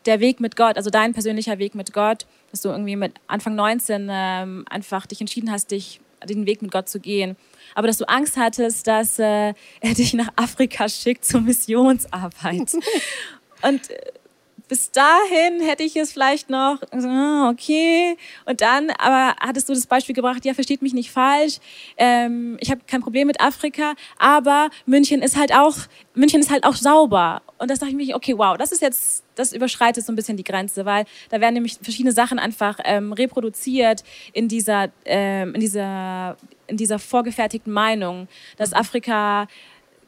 der Weg mit Gott, also dein persönlicher Weg mit Gott, dass du irgendwie mit Anfang 19 ähm, einfach dich entschieden hast, dich den Weg mit Gott zu gehen. Aber dass du Angst hattest, dass äh, er dich nach Afrika schickt zur Missionsarbeit. Und äh, bis dahin hätte ich es vielleicht noch, ah, okay. Und dann, aber hattest du das Beispiel gebracht, ja, versteht mich nicht falsch. Ähm, ich habe kein Problem mit Afrika, aber München ist halt auch, München ist halt auch sauber. Und das dachte ich mir, okay, wow, das ist jetzt, das überschreitet so ein bisschen die Grenze, weil da werden nämlich verschiedene Sachen einfach ähm, reproduziert in dieser, ähm, in dieser, in dieser vorgefertigten Meinung, dass Afrika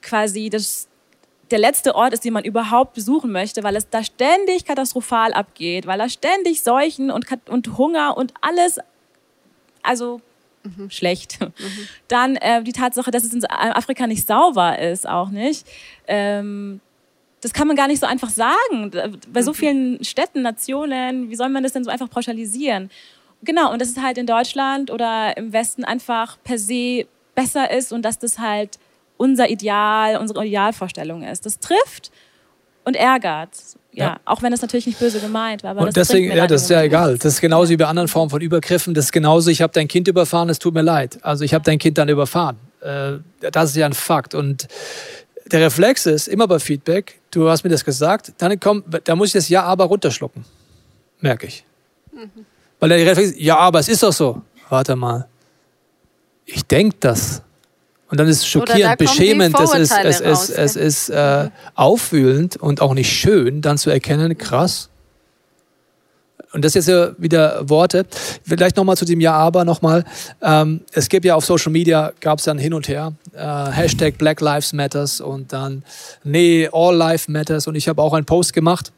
quasi das der letzte Ort ist, den man überhaupt besuchen möchte, weil es da ständig katastrophal abgeht, weil da ständig Seuchen und, und Hunger und alles, also mhm. schlecht. Mhm. Dann äh, die Tatsache, dass es in Afrika nicht sauber ist, auch nicht. Ähm, das kann man gar nicht so einfach sagen. Bei so mhm. vielen Städten, Nationen, wie soll man das denn so einfach pauschalisieren? Genau, und dass es halt in Deutschland oder im Westen einfach per se besser ist und dass das halt unser Ideal, unsere Idealvorstellung ist. Das trifft und ärgert. Ja, ja, auch wenn es natürlich nicht böse gemeint war. und deswegen, ja, das ist ja egal. Das ist genauso wie bei anderen Formen von Übergriffen. Das ist genauso, ich habe dein Kind überfahren, es tut mir leid. Also ich habe dein Kind dann überfahren. Äh, das ist ja ein Fakt. Und der Reflex ist immer bei Feedback, du hast mir das gesagt, dann kommt, da muss ich das Ja, aber runterschlucken. Merke ich. Mhm. Weil der Reflex ist, ja, aber es ist doch so. Warte mal. Ich denke das. Und dann ist es schockierend, beschämend, es ist, es ist, es ist äh, aufwühlend und auch nicht schön, dann zu erkennen, krass. Und das ist jetzt wieder Worte. Vielleicht nochmal zu dem Ja, aber nochmal. Ähm, es gibt ja auf Social Media, gab es dann hin und her, äh, Hashtag Black Lives Matters und dann, nee, All Life Matters. Und ich habe auch einen Post gemacht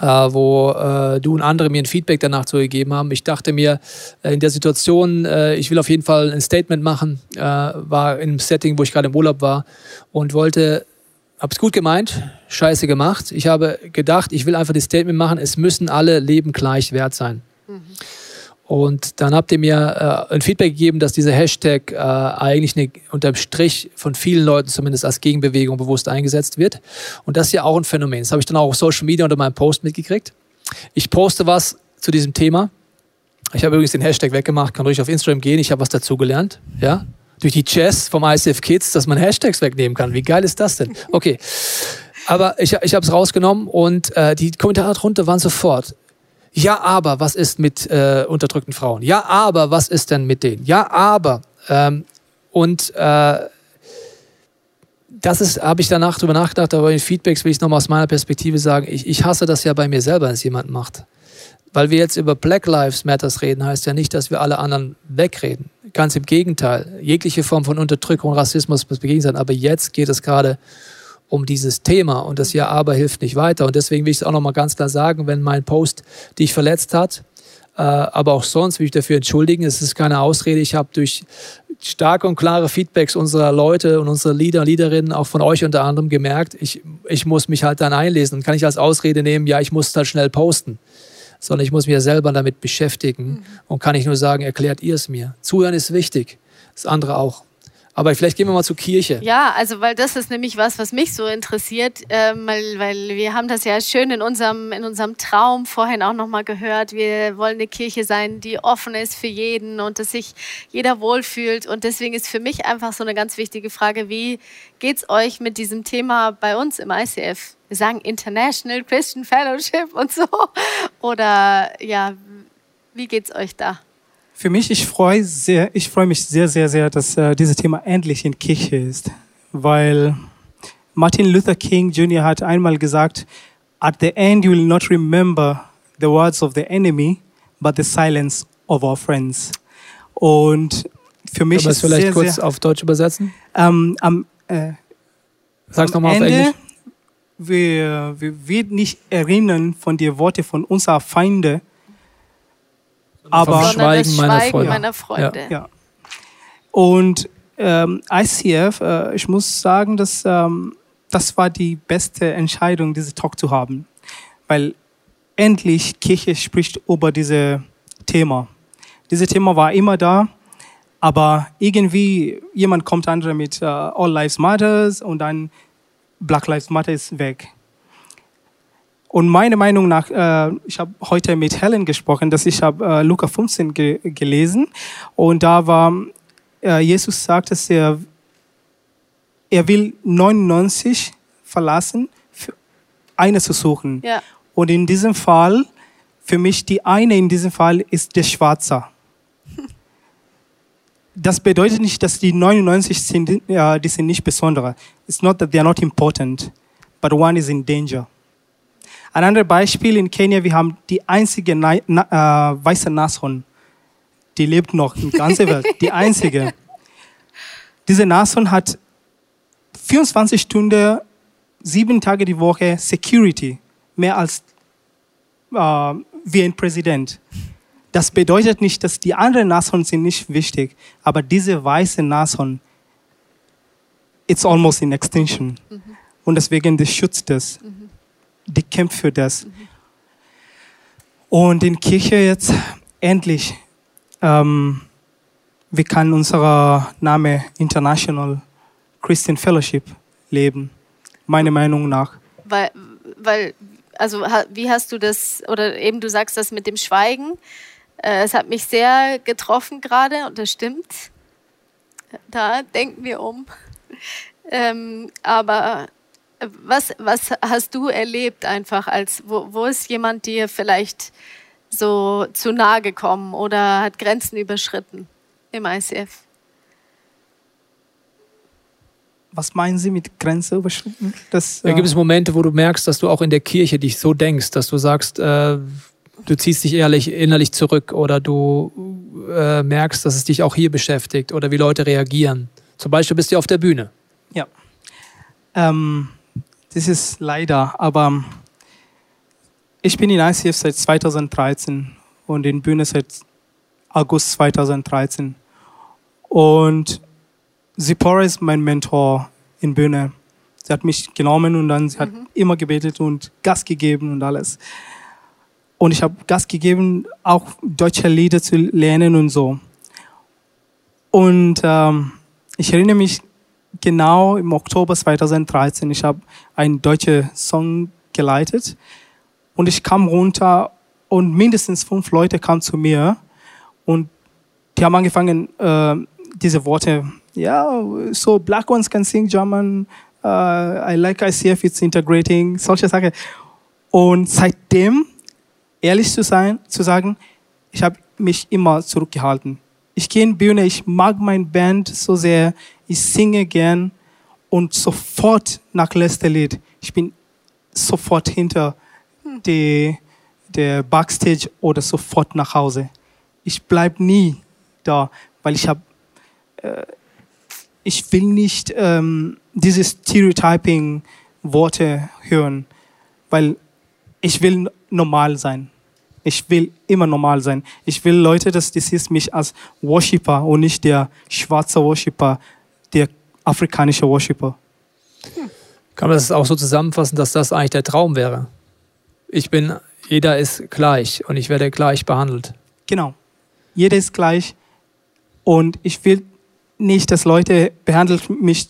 äh, wo äh, du und andere mir ein Feedback danach zu gegeben haben. Ich dachte mir, äh, in der Situation, äh, ich will auf jeden Fall ein Statement machen, äh, war in einem Setting, wo ich gerade im Urlaub war und wollte, hab's gut gemeint, scheiße gemacht. Ich habe gedacht, ich will einfach das Statement machen, es müssen alle Leben gleich wert sein. Mhm. Und dann habt ihr mir äh, ein Feedback gegeben, dass dieser Hashtag äh, eigentlich eine, unterm Strich von vielen Leuten zumindest als Gegenbewegung bewusst eingesetzt wird. Und das ist ja auch ein Phänomen. Das habe ich dann auch auf Social Media unter meinem Post mitgekriegt. Ich poste was zu diesem Thema. Ich habe übrigens den Hashtag weggemacht, kann ruhig auf Instagram gehen. Ich habe was dazugelernt. Ja? Durch die Chess vom ICF Kids, dass man Hashtags wegnehmen kann. Wie geil ist das denn? Okay. Aber ich, ich habe es rausgenommen und äh, die Kommentare darunter waren sofort ja, aber was ist mit äh, unterdrückten Frauen? Ja, aber was ist denn mit denen? Ja, aber. Ähm, und äh, das ist, habe ich danach drüber nachgedacht, aber in Feedbacks will ich nochmal aus meiner Perspektive sagen, ich, ich hasse das ja bei mir selber, wenn es jemand macht. Weil wir jetzt über Black Lives Matters reden, heißt ja nicht, dass wir alle anderen wegreden. Ganz im Gegenteil. Jegliche Form von Unterdrückung Rassismus muss begegnet sein. Aber jetzt geht es gerade dieses Thema und das Ja aber hilft nicht weiter. Und deswegen will ich es auch nochmal ganz klar sagen, wenn mein Post dich verletzt hat, äh, aber auch sonst will ich dafür entschuldigen. Es ist keine Ausrede. Ich habe durch starke und klare Feedbacks unserer Leute und unserer Leader und Leaderinnen, auch von euch unter anderem, gemerkt, ich, ich muss mich halt dann einlesen und kann ich als Ausrede nehmen, ja, ich muss halt schnell posten. Sondern ich muss mich ja selber damit beschäftigen mhm. und kann ich nur sagen, erklärt ihr es mir. Zuhören ist wichtig, das andere auch. Aber vielleicht gehen wir mal zur Kirche. Ja, also weil das ist nämlich was, was mich so interessiert, ähm, weil, weil wir haben das ja schön in unserem, in unserem Traum vorhin auch nochmal gehört. Wir wollen eine Kirche sein, die offen ist für jeden und dass sich jeder wohlfühlt. Und deswegen ist für mich einfach so eine ganz wichtige Frage, wie geht's euch mit diesem Thema bei uns im ICF? Wir sagen International Christian Fellowship und so. Oder ja, wie geht's euch da? Für mich, ich freue sehr, ich freue mich sehr, sehr, sehr, dass äh, dieses Thema endlich in Kirche ist, weil Martin Luther King Jr. hat einmal gesagt, at the end you will not remember the words of the enemy, but the silence of our friends. Und für mich ist vielleicht sehr, kurz sehr, auf Deutsch übersetzen? ähm, am, äh, Sag's am nochmal auf Ende, Englisch. wir, wir werden nicht erinnern von den Worten von unseren Feinden, aber Vom Schweigen meiner Freunde. meiner Freunde. Ja. Und ähm, ICF, äh, ich muss sagen, dass ähm, das war die beste Entscheidung, diese Talk zu haben, weil endlich Kirche spricht über dieses Thema. Dieses Thema war immer da, aber irgendwie jemand kommt andere mit äh, All Lives Matters und dann Black Lives Matter ist weg. Und meiner Meinung nach, äh, ich habe heute mit Helen gesprochen, dass ich habe äh, Luca 15 ge gelesen und da war äh, Jesus sagt, dass er er will 99 verlassen, für eine zu suchen. Ja. Und in diesem Fall, für mich die eine in diesem Fall ist der Schwarze. Das bedeutet nicht, dass die 99 sind, ja, die sind nicht besondere. It's not that they are not important, but one is in danger. Ein anderes Beispiel in Kenia, wir haben die einzige Na Na äh, weiße Nashorn. Die lebt noch in der ganzen Welt. Die einzige. Diese Nashorn hat 24 Stunden, sieben Tage die Woche Security. Mehr als äh, wie ein Präsident. Das bedeutet nicht, dass die anderen Nashorn sind nicht wichtig, aber diese weiße Nashorn, it's almost in extinction. Und deswegen, die schützt das. Die kämpft für das. Und in Kirche jetzt endlich, ähm, wir können unser Name International Christian Fellowship leben. Meiner Meinung nach. Weil, weil, also wie hast du das, oder eben du sagst das mit dem Schweigen, äh, es hat mich sehr getroffen gerade und das stimmt. Da denken wir um. Ähm, aber was, was hast du erlebt einfach als, wo, wo ist jemand dir vielleicht so zu nahe gekommen oder hat Grenzen überschritten im ICF? Was meinen Sie mit Grenze überschritten? Das, Da äh, gibt es Momente, wo du merkst, dass du auch in der Kirche dich so denkst, dass du sagst, äh, du ziehst dich ehrlich, innerlich zurück oder du äh, merkst, dass es dich auch hier beschäftigt oder wie Leute reagieren. Zum Beispiel bist du auf der Bühne. Ja. Ähm, das ist leider, aber ich bin in ICF seit 2013 und in Bühne seit August 2013. Und Zipporah ist mein Mentor in Bühne. Sie hat mich genommen und dann sie hat immer gebetet und Gas gegeben und alles. Und ich habe Gas gegeben, auch deutsche Lieder zu lernen und so. Und ähm, ich erinnere mich genau im Oktober 2013, ich habe einen deutschen Song geleitet und ich kam runter und mindestens fünf Leute kamen zu mir und die haben angefangen, äh, diese Worte, ja, so Black Ones can sing German, uh, I like ICF, it's integrating, solche Sachen. Und seitdem, ehrlich zu sein, zu sagen, ich habe mich immer zurückgehalten. Ich gehe in Bühne, ich mag meine Band so sehr, ich singe gern und sofort nach letzter Lied, ich bin sofort hinter die, der Backstage oder sofort nach Hause. Ich bleibe nie da, weil ich habe, äh, ich will nicht ähm, diese Stereotyping-Worte hören, weil ich will normal sein. Ich will immer normal sein. Ich will Leute, dass das ist mich als Worshipper und nicht der schwarze Worshipper, afrikanische Worshipper. Kann man das auch so zusammenfassen, dass das eigentlich der Traum wäre? Ich bin, jeder ist gleich und ich werde gleich behandelt. Genau. Jeder ist gleich und ich will nicht, dass Leute behandelt mich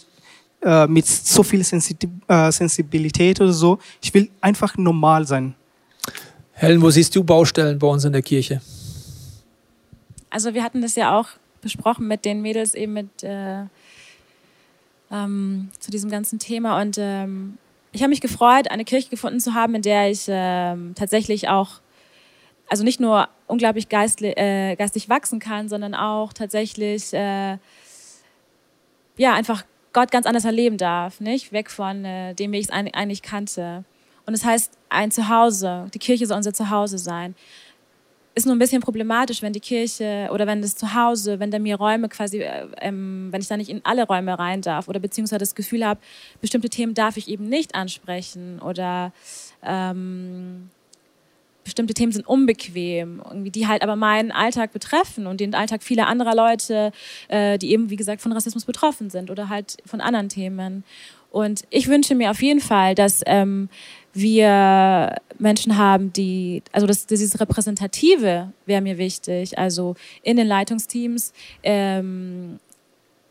äh, mit so viel Sensitiv äh, Sensibilität oder so. Ich will einfach normal sein. Helen, wo siehst du Baustellen bei uns in der Kirche? Also wir hatten das ja auch besprochen mit den Mädels eben mit äh, ähm, zu diesem ganzen Thema und ähm, ich habe mich gefreut, eine Kirche gefunden zu haben, in der ich ähm, tatsächlich auch, also nicht nur unglaublich geistli, äh, geistig wachsen kann, sondern auch tatsächlich, äh, ja, einfach Gott ganz anders erleben darf, nicht? Weg von äh, dem, wie ich es eigentlich kannte. Und es das heißt, ein Zuhause, die Kirche soll unser Zuhause sein ist nur ein bisschen problematisch, wenn die Kirche oder wenn das Zuhause, wenn da mir Räume quasi, äh, ähm, wenn ich da nicht in alle Räume rein darf oder beziehungsweise das Gefühl habe, bestimmte Themen darf ich eben nicht ansprechen oder ähm, bestimmte Themen sind unbequem, irgendwie, die halt aber meinen Alltag betreffen und den Alltag vieler anderer Leute, äh, die eben, wie gesagt, von Rassismus betroffen sind oder halt von anderen Themen. Und ich wünsche mir auf jeden Fall, dass ähm, wir Menschen haben, die, also das, dieses Repräsentative wäre mir wichtig, also in den Leitungsteams, ähm,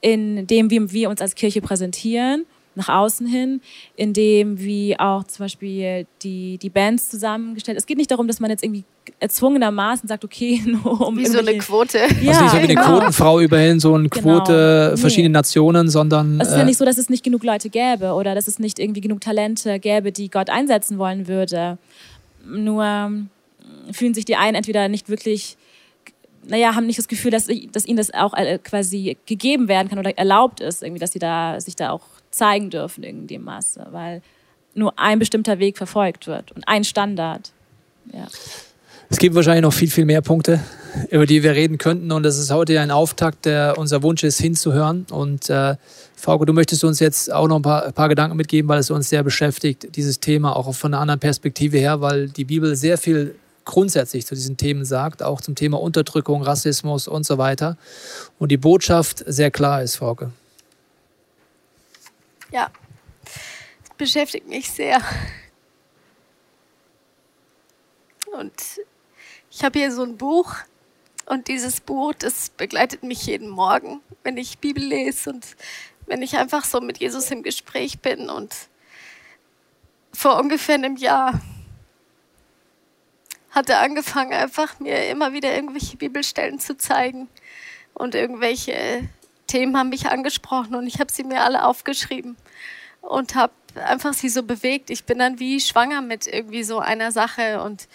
in dem, wie wir uns als Kirche präsentieren nach außen hin, indem wie auch zum Beispiel die, die Bands zusammengestellt. Es geht nicht darum, dass man jetzt irgendwie erzwungenermaßen sagt, okay, nur um Wie so eine Quote. Ja, also nicht so wie eine genau. Quotenfrau überhin, so eine genau. Quote nee. verschiedene Nationen, sondern... Es ist äh, ja nicht so, dass es nicht genug Leute gäbe oder dass es nicht irgendwie genug Talente gäbe, die Gott einsetzen wollen würde. Nur ähm, fühlen sich die einen entweder nicht wirklich naja, haben nicht das Gefühl, dass, dass ihnen das auch äh, quasi gegeben werden kann oder erlaubt ist, irgendwie, dass sie da sich da auch zeigen dürfen in dem Maße, weil nur ein bestimmter Weg verfolgt wird und ein Standard. Ja. Es gibt wahrscheinlich noch viel, viel mehr Punkte, über die wir reden könnten. Und das ist heute ein Auftakt, der unser Wunsch ist, hinzuhören. Und äh, Frauke, du möchtest uns jetzt auch noch ein paar, ein paar, Gedanken mitgeben, weil es uns sehr beschäftigt, dieses Thema, auch von einer anderen Perspektive her, weil die Bibel sehr viel grundsätzlich zu diesen Themen sagt, auch zum Thema Unterdrückung, Rassismus und so weiter. Und die Botschaft sehr klar ist, Frauke. Ja, das beschäftigt mich sehr. Und ich habe hier so ein Buch und dieses Buch, das begleitet mich jeden Morgen, wenn ich Bibel lese und wenn ich einfach so mit Jesus im Gespräch bin. Und vor ungefähr einem Jahr hat er angefangen, einfach mir immer wieder irgendwelche Bibelstellen zu zeigen und irgendwelche Themen haben mich angesprochen und ich habe sie mir alle aufgeschrieben und habe einfach sie so bewegt. Ich bin dann wie schwanger mit irgendwie so einer Sache und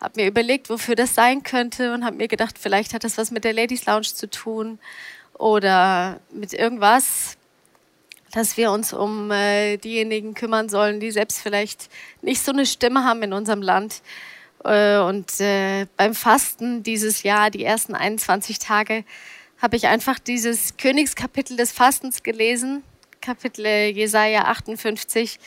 habe mir überlegt, wofür das sein könnte und habe mir gedacht, vielleicht hat das was mit der Ladies Lounge zu tun oder mit irgendwas, dass wir uns um äh, diejenigen kümmern sollen, die selbst vielleicht nicht so eine Stimme haben in unserem Land. Äh, und äh, beim Fasten dieses Jahr, die ersten 21 Tage, habe ich einfach dieses Königskapitel des Fastens gelesen, Kapitel Jesaja 58.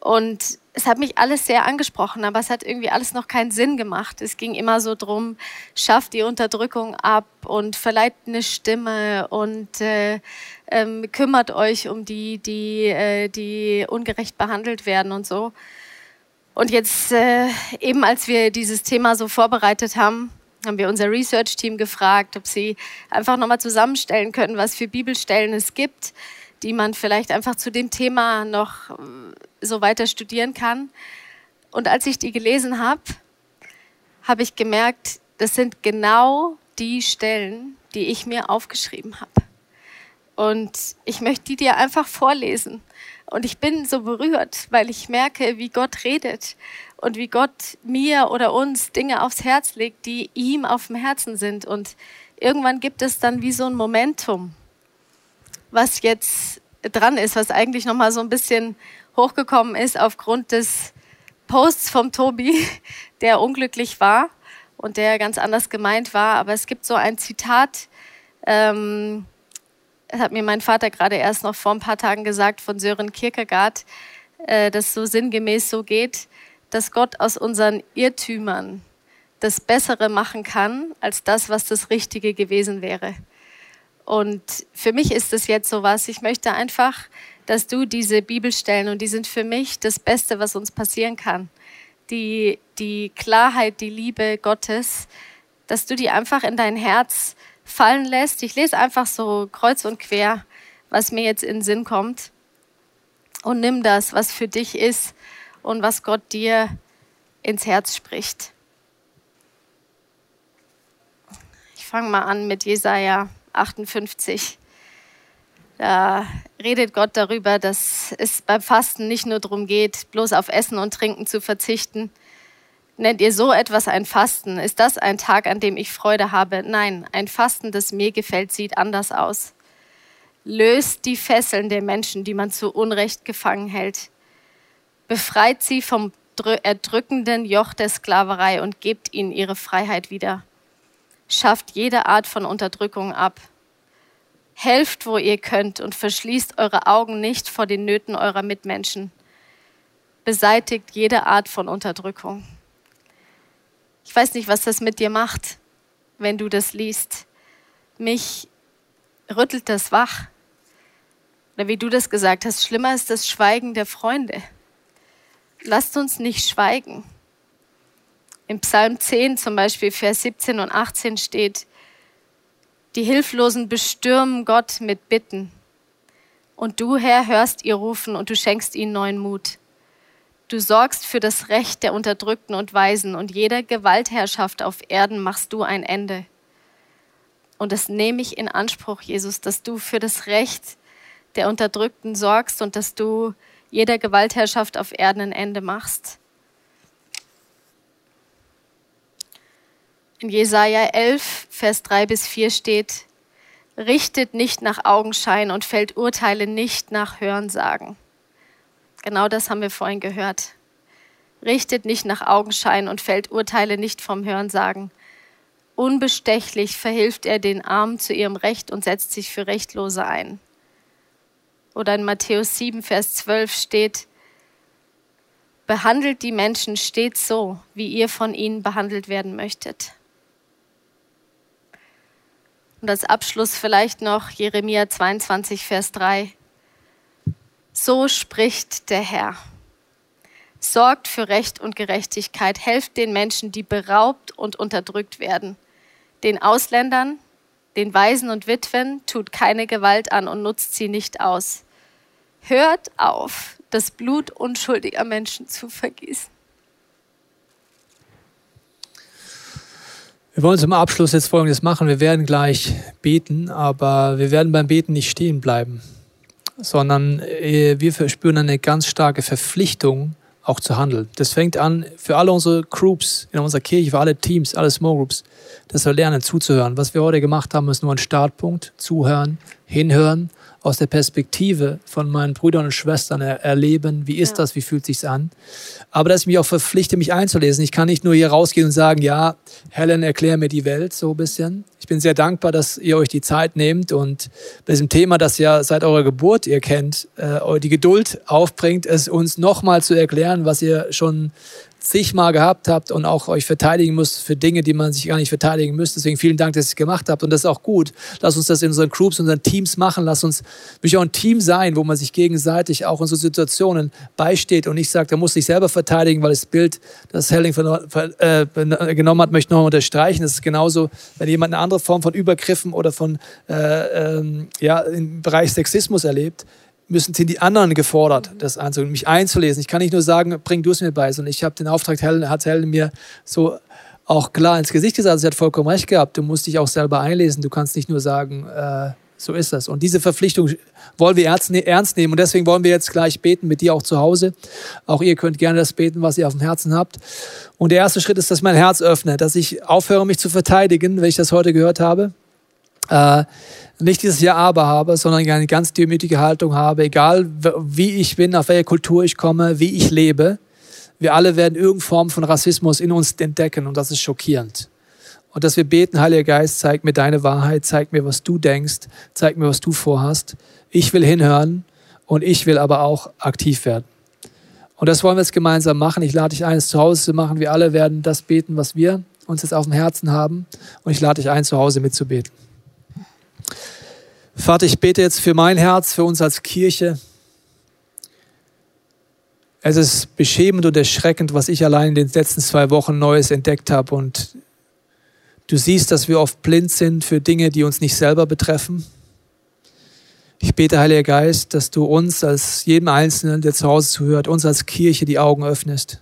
Und es hat mich alles sehr angesprochen, aber es hat irgendwie alles noch keinen Sinn gemacht. Es ging immer so drum, schafft die Unterdrückung ab und verleiht eine Stimme und äh, ähm, kümmert euch um die, die, äh, die ungerecht behandelt werden und so. Und jetzt äh, eben, als wir dieses Thema so vorbereitet haben, haben wir unser Research-Team gefragt, ob sie einfach nochmal zusammenstellen können, was für Bibelstellen es gibt, die man vielleicht einfach zu dem Thema noch äh, so weiter studieren kann. Und als ich die gelesen habe, habe ich gemerkt, das sind genau die Stellen, die ich mir aufgeschrieben habe. Und ich möchte die dir einfach vorlesen. Und ich bin so berührt, weil ich merke, wie Gott redet und wie Gott mir oder uns Dinge aufs Herz legt, die ihm auf dem Herzen sind. Und irgendwann gibt es dann wie so ein Momentum, was jetzt dran ist, was eigentlich nochmal so ein bisschen hochgekommen ist aufgrund des Posts vom Tobi, der unglücklich war und der ganz anders gemeint war. Aber es gibt so ein Zitat, ähm, das hat mir mein Vater gerade erst noch vor ein paar Tagen gesagt von Sören Kierkegaard, äh, das so sinngemäß so geht, dass Gott aus unseren Irrtümern das Bessere machen kann als das, was das Richtige gewesen wäre. Und für mich ist es jetzt so was. Ich möchte einfach, dass du diese Bibelstellen, und die sind für mich das Beste, was uns passieren kann, die, die Klarheit, die Liebe Gottes, dass du die einfach in dein Herz fallen lässt. Ich lese einfach so kreuz und quer, was mir jetzt in den Sinn kommt. Und nimm das, was für dich ist und was Gott dir ins Herz spricht. Ich fange mal an mit Jesaja 58. Da redet Gott darüber, dass es beim Fasten nicht nur darum geht, bloß auf Essen und Trinken zu verzichten. Nennt ihr so etwas ein Fasten? Ist das ein Tag, an dem ich Freude habe? Nein, ein Fasten, das mir gefällt, sieht anders aus. Löst die Fesseln der Menschen, die man zu Unrecht gefangen hält. Befreit sie vom erdrückenden Joch der Sklaverei und gebt ihnen ihre Freiheit wieder. Schafft jede Art von Unterdrückung ab Helft, wo ihr könnt und verschließt eure Augen nicht vor den Nöten eurer Mitmenschen. Beseitigt jede Art von Unterdrückung. Ich weiß nicht, was das mit dir macht, wenn du das liest. Mich rüttelt das wach. Oder wie du das gesagt hast, schlimmer ist das Schweigen der Freunde. Lasst uns nicht schweigen. Im Psalm 10 zum Beispiel, Vers 17 und 18 steht, die Hilflosen bestürmen Gott mit Bitten. Und du, Herr, hörst ihr Rufen und du schenkst ihnen neuen Mut. Du sorgst für das Recht der Unterdrückten und Weisen und jeder Gewaltherrschaft auf Erden machst du ein Ende. Und das nehme ich in Anspruch, Jesus, dass du für das Recht der Unterdrückten sorgst und dass du jeder Gewaltherrschaft auf Erden ein Ende machst. In Jesaja 11, Vers 3 bis 4 steht, richtet nicht nach Augenschein und fällt Urteile nicht nach Hörensagen. Genau das haben wir vorhin gehört. Richtet nicht nach Augenschein und fällt Urteile nicht vom Hörensagen. Unbestechlich verhilft er den Armen zu ihrem Recht und setzt sich für Rechtlose ein. Oder in Matthäus 7, Vers 12 steht, behandelt die Menschen stets so, wie ihr von ihnen behandelt werden möchtet. Und als Abschluss vielleicht noch Jeremia 22, Vers 3. So spricht der Herr. Sorgt für Recht und Gerechtigkeit, helft den Menschen, die beraubt und unterdrückt werden. Den Ausländern, den Waisen und Witwen tut keine Gewalt an und nutzt sie nicht aus. Hört auf, das Blut unschuldiger Menschen zu vergießen. Wir wollen zum Abschluss jetzt Folgendes machen. Wir werden gleich beten, aber wir werden beim Beten nicht stehen bleiben, sondern äh, wir verspüren eine ganz starke Verpflichtung, auch zu handeln. Das fängt an für alle unsere Groups in unserer Kirche, für alle Teams, alle Small Groups, dass wir lernen zuzuhören. Was wir heute gemacht haben, ist nur ein Startpunkt. Zuhören, hinhören aus der Perspektive von meinen Brüdern und Schwestern er erleben, wie ist ja. das, wie fühlt sich's an. Aber dass ich mich auch verpflichte, mich einzulesen. Ich kann nicht nur hier rausgehen und sagen, ja, Helen, erklär mir die Welt so ein bisschen. Ich bin sehr dankbar, dass ihr euch die Zeit nehmt und bei diesem Thema, das ja seit eurer Geburt ihr kennt, äh, die Geduld aufbringt, es uns nochmal zu erklären, was ihr schon zigmal gehabt habt und auch euch verteidigen müsst für Dinge, die man sich gar nicht verteidigen müsste. Deswegen vielen Dank, dass ihr es gemacht habt. Und das ist auch gut. Lass uns das in unseren Groups, unseren Teams machen. Lass uns wirklich auch ein Team sein, wo man sich gegenseitig auch in so Situationen beisteht und nicht sagt, er muss sich selber verteidigen, weil das Bild, das Helling äh, genommen hat, möchte ich noch unterstreichen. Das ist genauso, wenn jemand eine andere Form von Übergriffen oder von äh, ähm, ja, im Bereich Sexismus erlebt, müssen sind die anderen gefordert, das anzugehen, mich einzulesen. Ich kann nicht nur sagen, bring du es mir bei, sondern ich habe den Auftrag, Helen, hat Helen mir so auch klar ins Gesicht gesagt, sie hat vollkommen recht gehabt, du musst dich auch selber einlesen, du kannst nicht nur sagen, äh, so ist das. Und diese Verpflichtung wollen wir ne-, ernst nehmen und deswegen wollen wir jetzt gleich beten mit dir auch zu Hause. Auch ihr könnt gerne das beten, was ihr auf dem Herzen habt. Und der erste Schritt ist, dass mein Herz öffne, dass ich aufhöre, mich zu verteidigen, wenn ich das heute gehört habe. Äh, nicht dieses Ja, aber habe, sondern eine ganz demütige Haltung habe, egal wie ich bin, auf welche Kultur ich komme, wie ich lebe. Wir alle werden irgendeine Form von Rassismus in uns entdecken und das ist schockierend. Und dass wir beten, Heiliger Geist, zeig mir deine Wahrheit, zeig mir, was du denkst, zeig mir, was du vorhast. Ich will hinhören und ich will aber auch aktiv werden. Und das wollen wir jetzt gemeinsam machen. Ich lade dich ein, es zu Hause zu machen. Wir alle werden das beten, was wir uns jetzt auf dem Herzen haben. Und ich lade dich ein, zu Hause mitzubeten. Vater, ich bete jetzt für mein Herz, für uns als Kirche. Es ist beschämend und erschreckend, was ich allein in den letzten zwei Wochen Neues entdeckt habe. Und Du siehst, dass wir oft blind sind für Dinge, die uns nicht selber betreffen. Ich bete, Heiliger Geist, dass du uns als jedem Einzelnen, der zu Hause zuhört, uns als Kirche die Augen öffnest.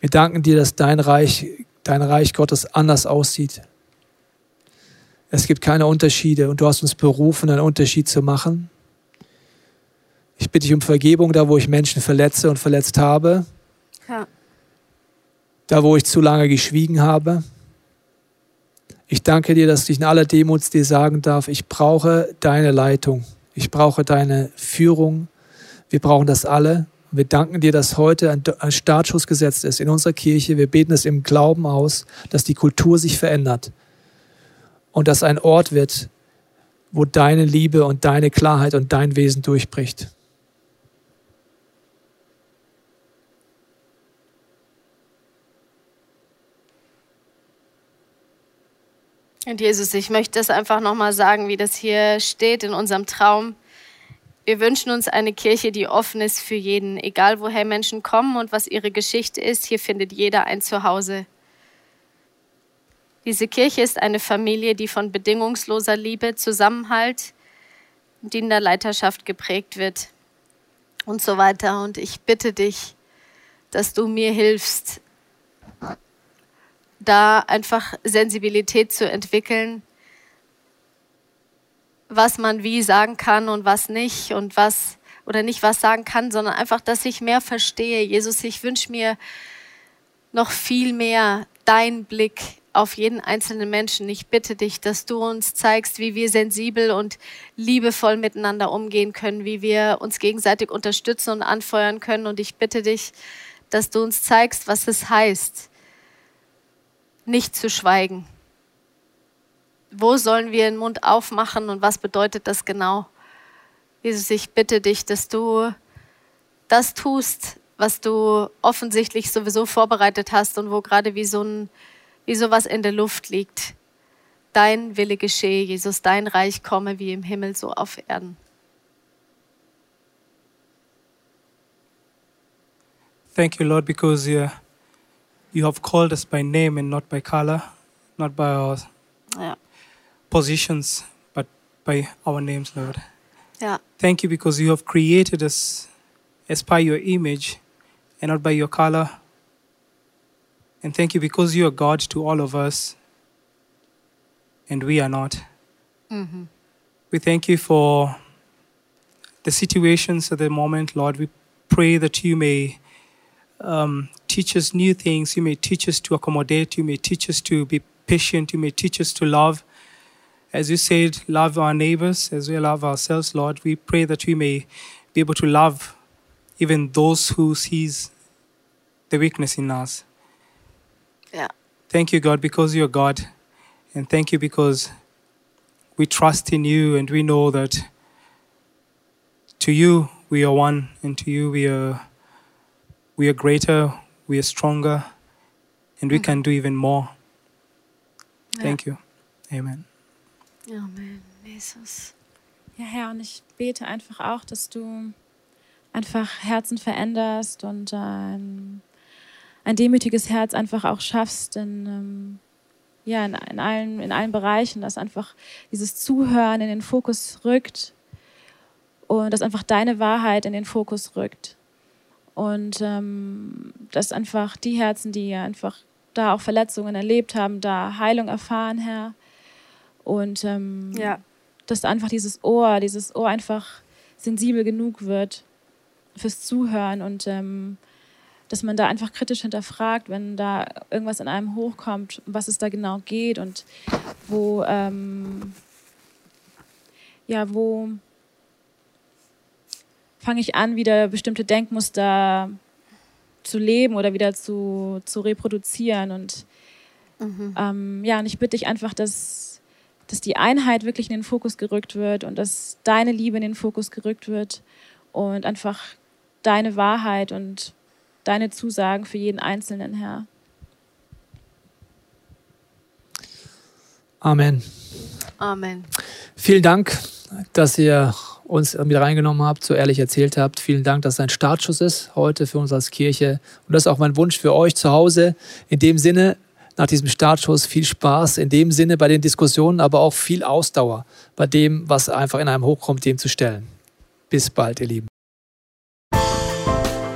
Wir danken dir, dass dein Reich, dein Reich Gottes anders aussieht. Es gibt keine Unterschiede und du hast uns berufen, einen Unterschied zu machen. Ich bitte dich um Vergebung da, wo ich Menschen verletze und verletzt habe. Ja. Da, wo ich zu lange geschwiegen habe. Ich danke dir, dass ich in aller Demut dir sagen darf, ich brauche deine Leitung. Ich brauche deine Führung. Wir brauchen das alle. Wir danken dir, dass heute ein Startschuss gesetzt ist in unserer Kirche. Wir beten es im Glauben aus, dass die Kultur sich verändert und dass ein Ort wird, wo deine Liebe und deine Klarheit und dein Wesen durchbricht. Und Jesus, ich möchte das einfach nochmal sagen, wie das hier steht in unserem Traum. Wir wünschen uns eine Kirche, die offen ist für jeden, egal woher Menschen kommen und was ihre Geschichte ist. Hier findet jeder ein Zuhause. Diese Kirche ist eine Familie, die von bedingungsloser Liebe, Zusammenhalt und in der Leiterschaft geprägt wird und so weiter. Und ich bitte dich, dass du mir hilfst, da einfach Sensibilität zu entwickeln, was man wie sagen kann und was nicht und was oder nicht was sagen kann, sondern einfach, dass ich mehr verstehe. Jesus, ich wünsche mir noch viel mehr dein Blick auf jeden einzelnen Menschen. Ich bitte dich, dass du uns zeigst, wie wir sensibel und liebevoll miteinander umgehen können, wie wir uns gegenseitig unterstützen und anfeuern können. Und ich bitte dich, dass du uns zeigst, was es heißt, nicht zu schweigen. Wo sollen wir den Mund aufmachen und was bedeutet das genau? Jesus, ich bitte dich, dass du das tust, was du offensichtlich sowieso vorbereitet hast und wo gerade wie so ein wie sowas in der Luft liegt. Dein Wille geschehe, Jesus, dein Reich komme wie im Himmel so auf Erden. Thank you, Lord, because you, you have called us by name and not by color, not by our ja. positions, but by our names, Lord. Ja. Thank you because you have created us as by your image and not by your color, And thank you because you are God to all of us and we are not. Mm-hmm. We thank you for the situations at the moment, Lord. We pray that you may um, teach us new things. You may teach us to accommodate. You may teach us to be patient. You may teach us to love. As you said, love our neighbors as we love ourselves, Lord. We pray that we may be able to love even those who sees the weakness in us. Yeah. Thank you, God, because you're God. And thank you because we trust in you and we know that to you we are one and to you we are we are greater, we are stronger, and we mm. can do even more. Ja. Thank you. Amen. Amen, Jesus. Ja, Herr, und ich bete einfach auch, dass du einfach Herzen veränderst und ein ein demütiges Herz einfach auch schaffst in, ähm, ja, in, in, allen, in allen Bereichen, dass einfach dieses Zuhören in den Fokus rückt und dass einfach deine Wahrheit in den Fokus rückt. Und ähm, dass einfach die Herzen, die einfach da auch Verletzungen erlebt haben, da Heilung erfahren, Herr. Und ähm, ja. dass einfach dieses Ohr, dieses Ohr einfach sensibel genug wird fürs Zuhören und ähm, dass man da einfach kritisch hinterfragt, wenn da irgendwas in einem hochkommt, was es da genau geht und wo, ähm, ja, wo fange ich an, wieder bestimmte Denkmuster zu leben oder wieder zu, zu reproduzieren. Und mhm. ähm, ja, und ich bitte dich einfach, dass, dass die Einheit wirklich in den Fokus gerückt wird und dass deine Liebe in den Fokus gerückt wird und einfach deine Wahrheit und deine Zusagen für jeden Einzelnen, Herr. Amen. Amen. Vielen Dank, dass ihr uns mit reingenommen habt, so ehrlich erzählt habt. Vielen Dank, dass es ein Startschuss ist heute für uns als Kirche. Und das ist auch mein Wunsch für euch zu Hause. In dem Sinne, nach diesem Startschuss viel Spaß in dem Sinne bei den Diskussionen, aber auch viel Ausdauer bei dem, was einfach in einem hochkommt, dem zu stellen. Bis bald, ihr Lieben.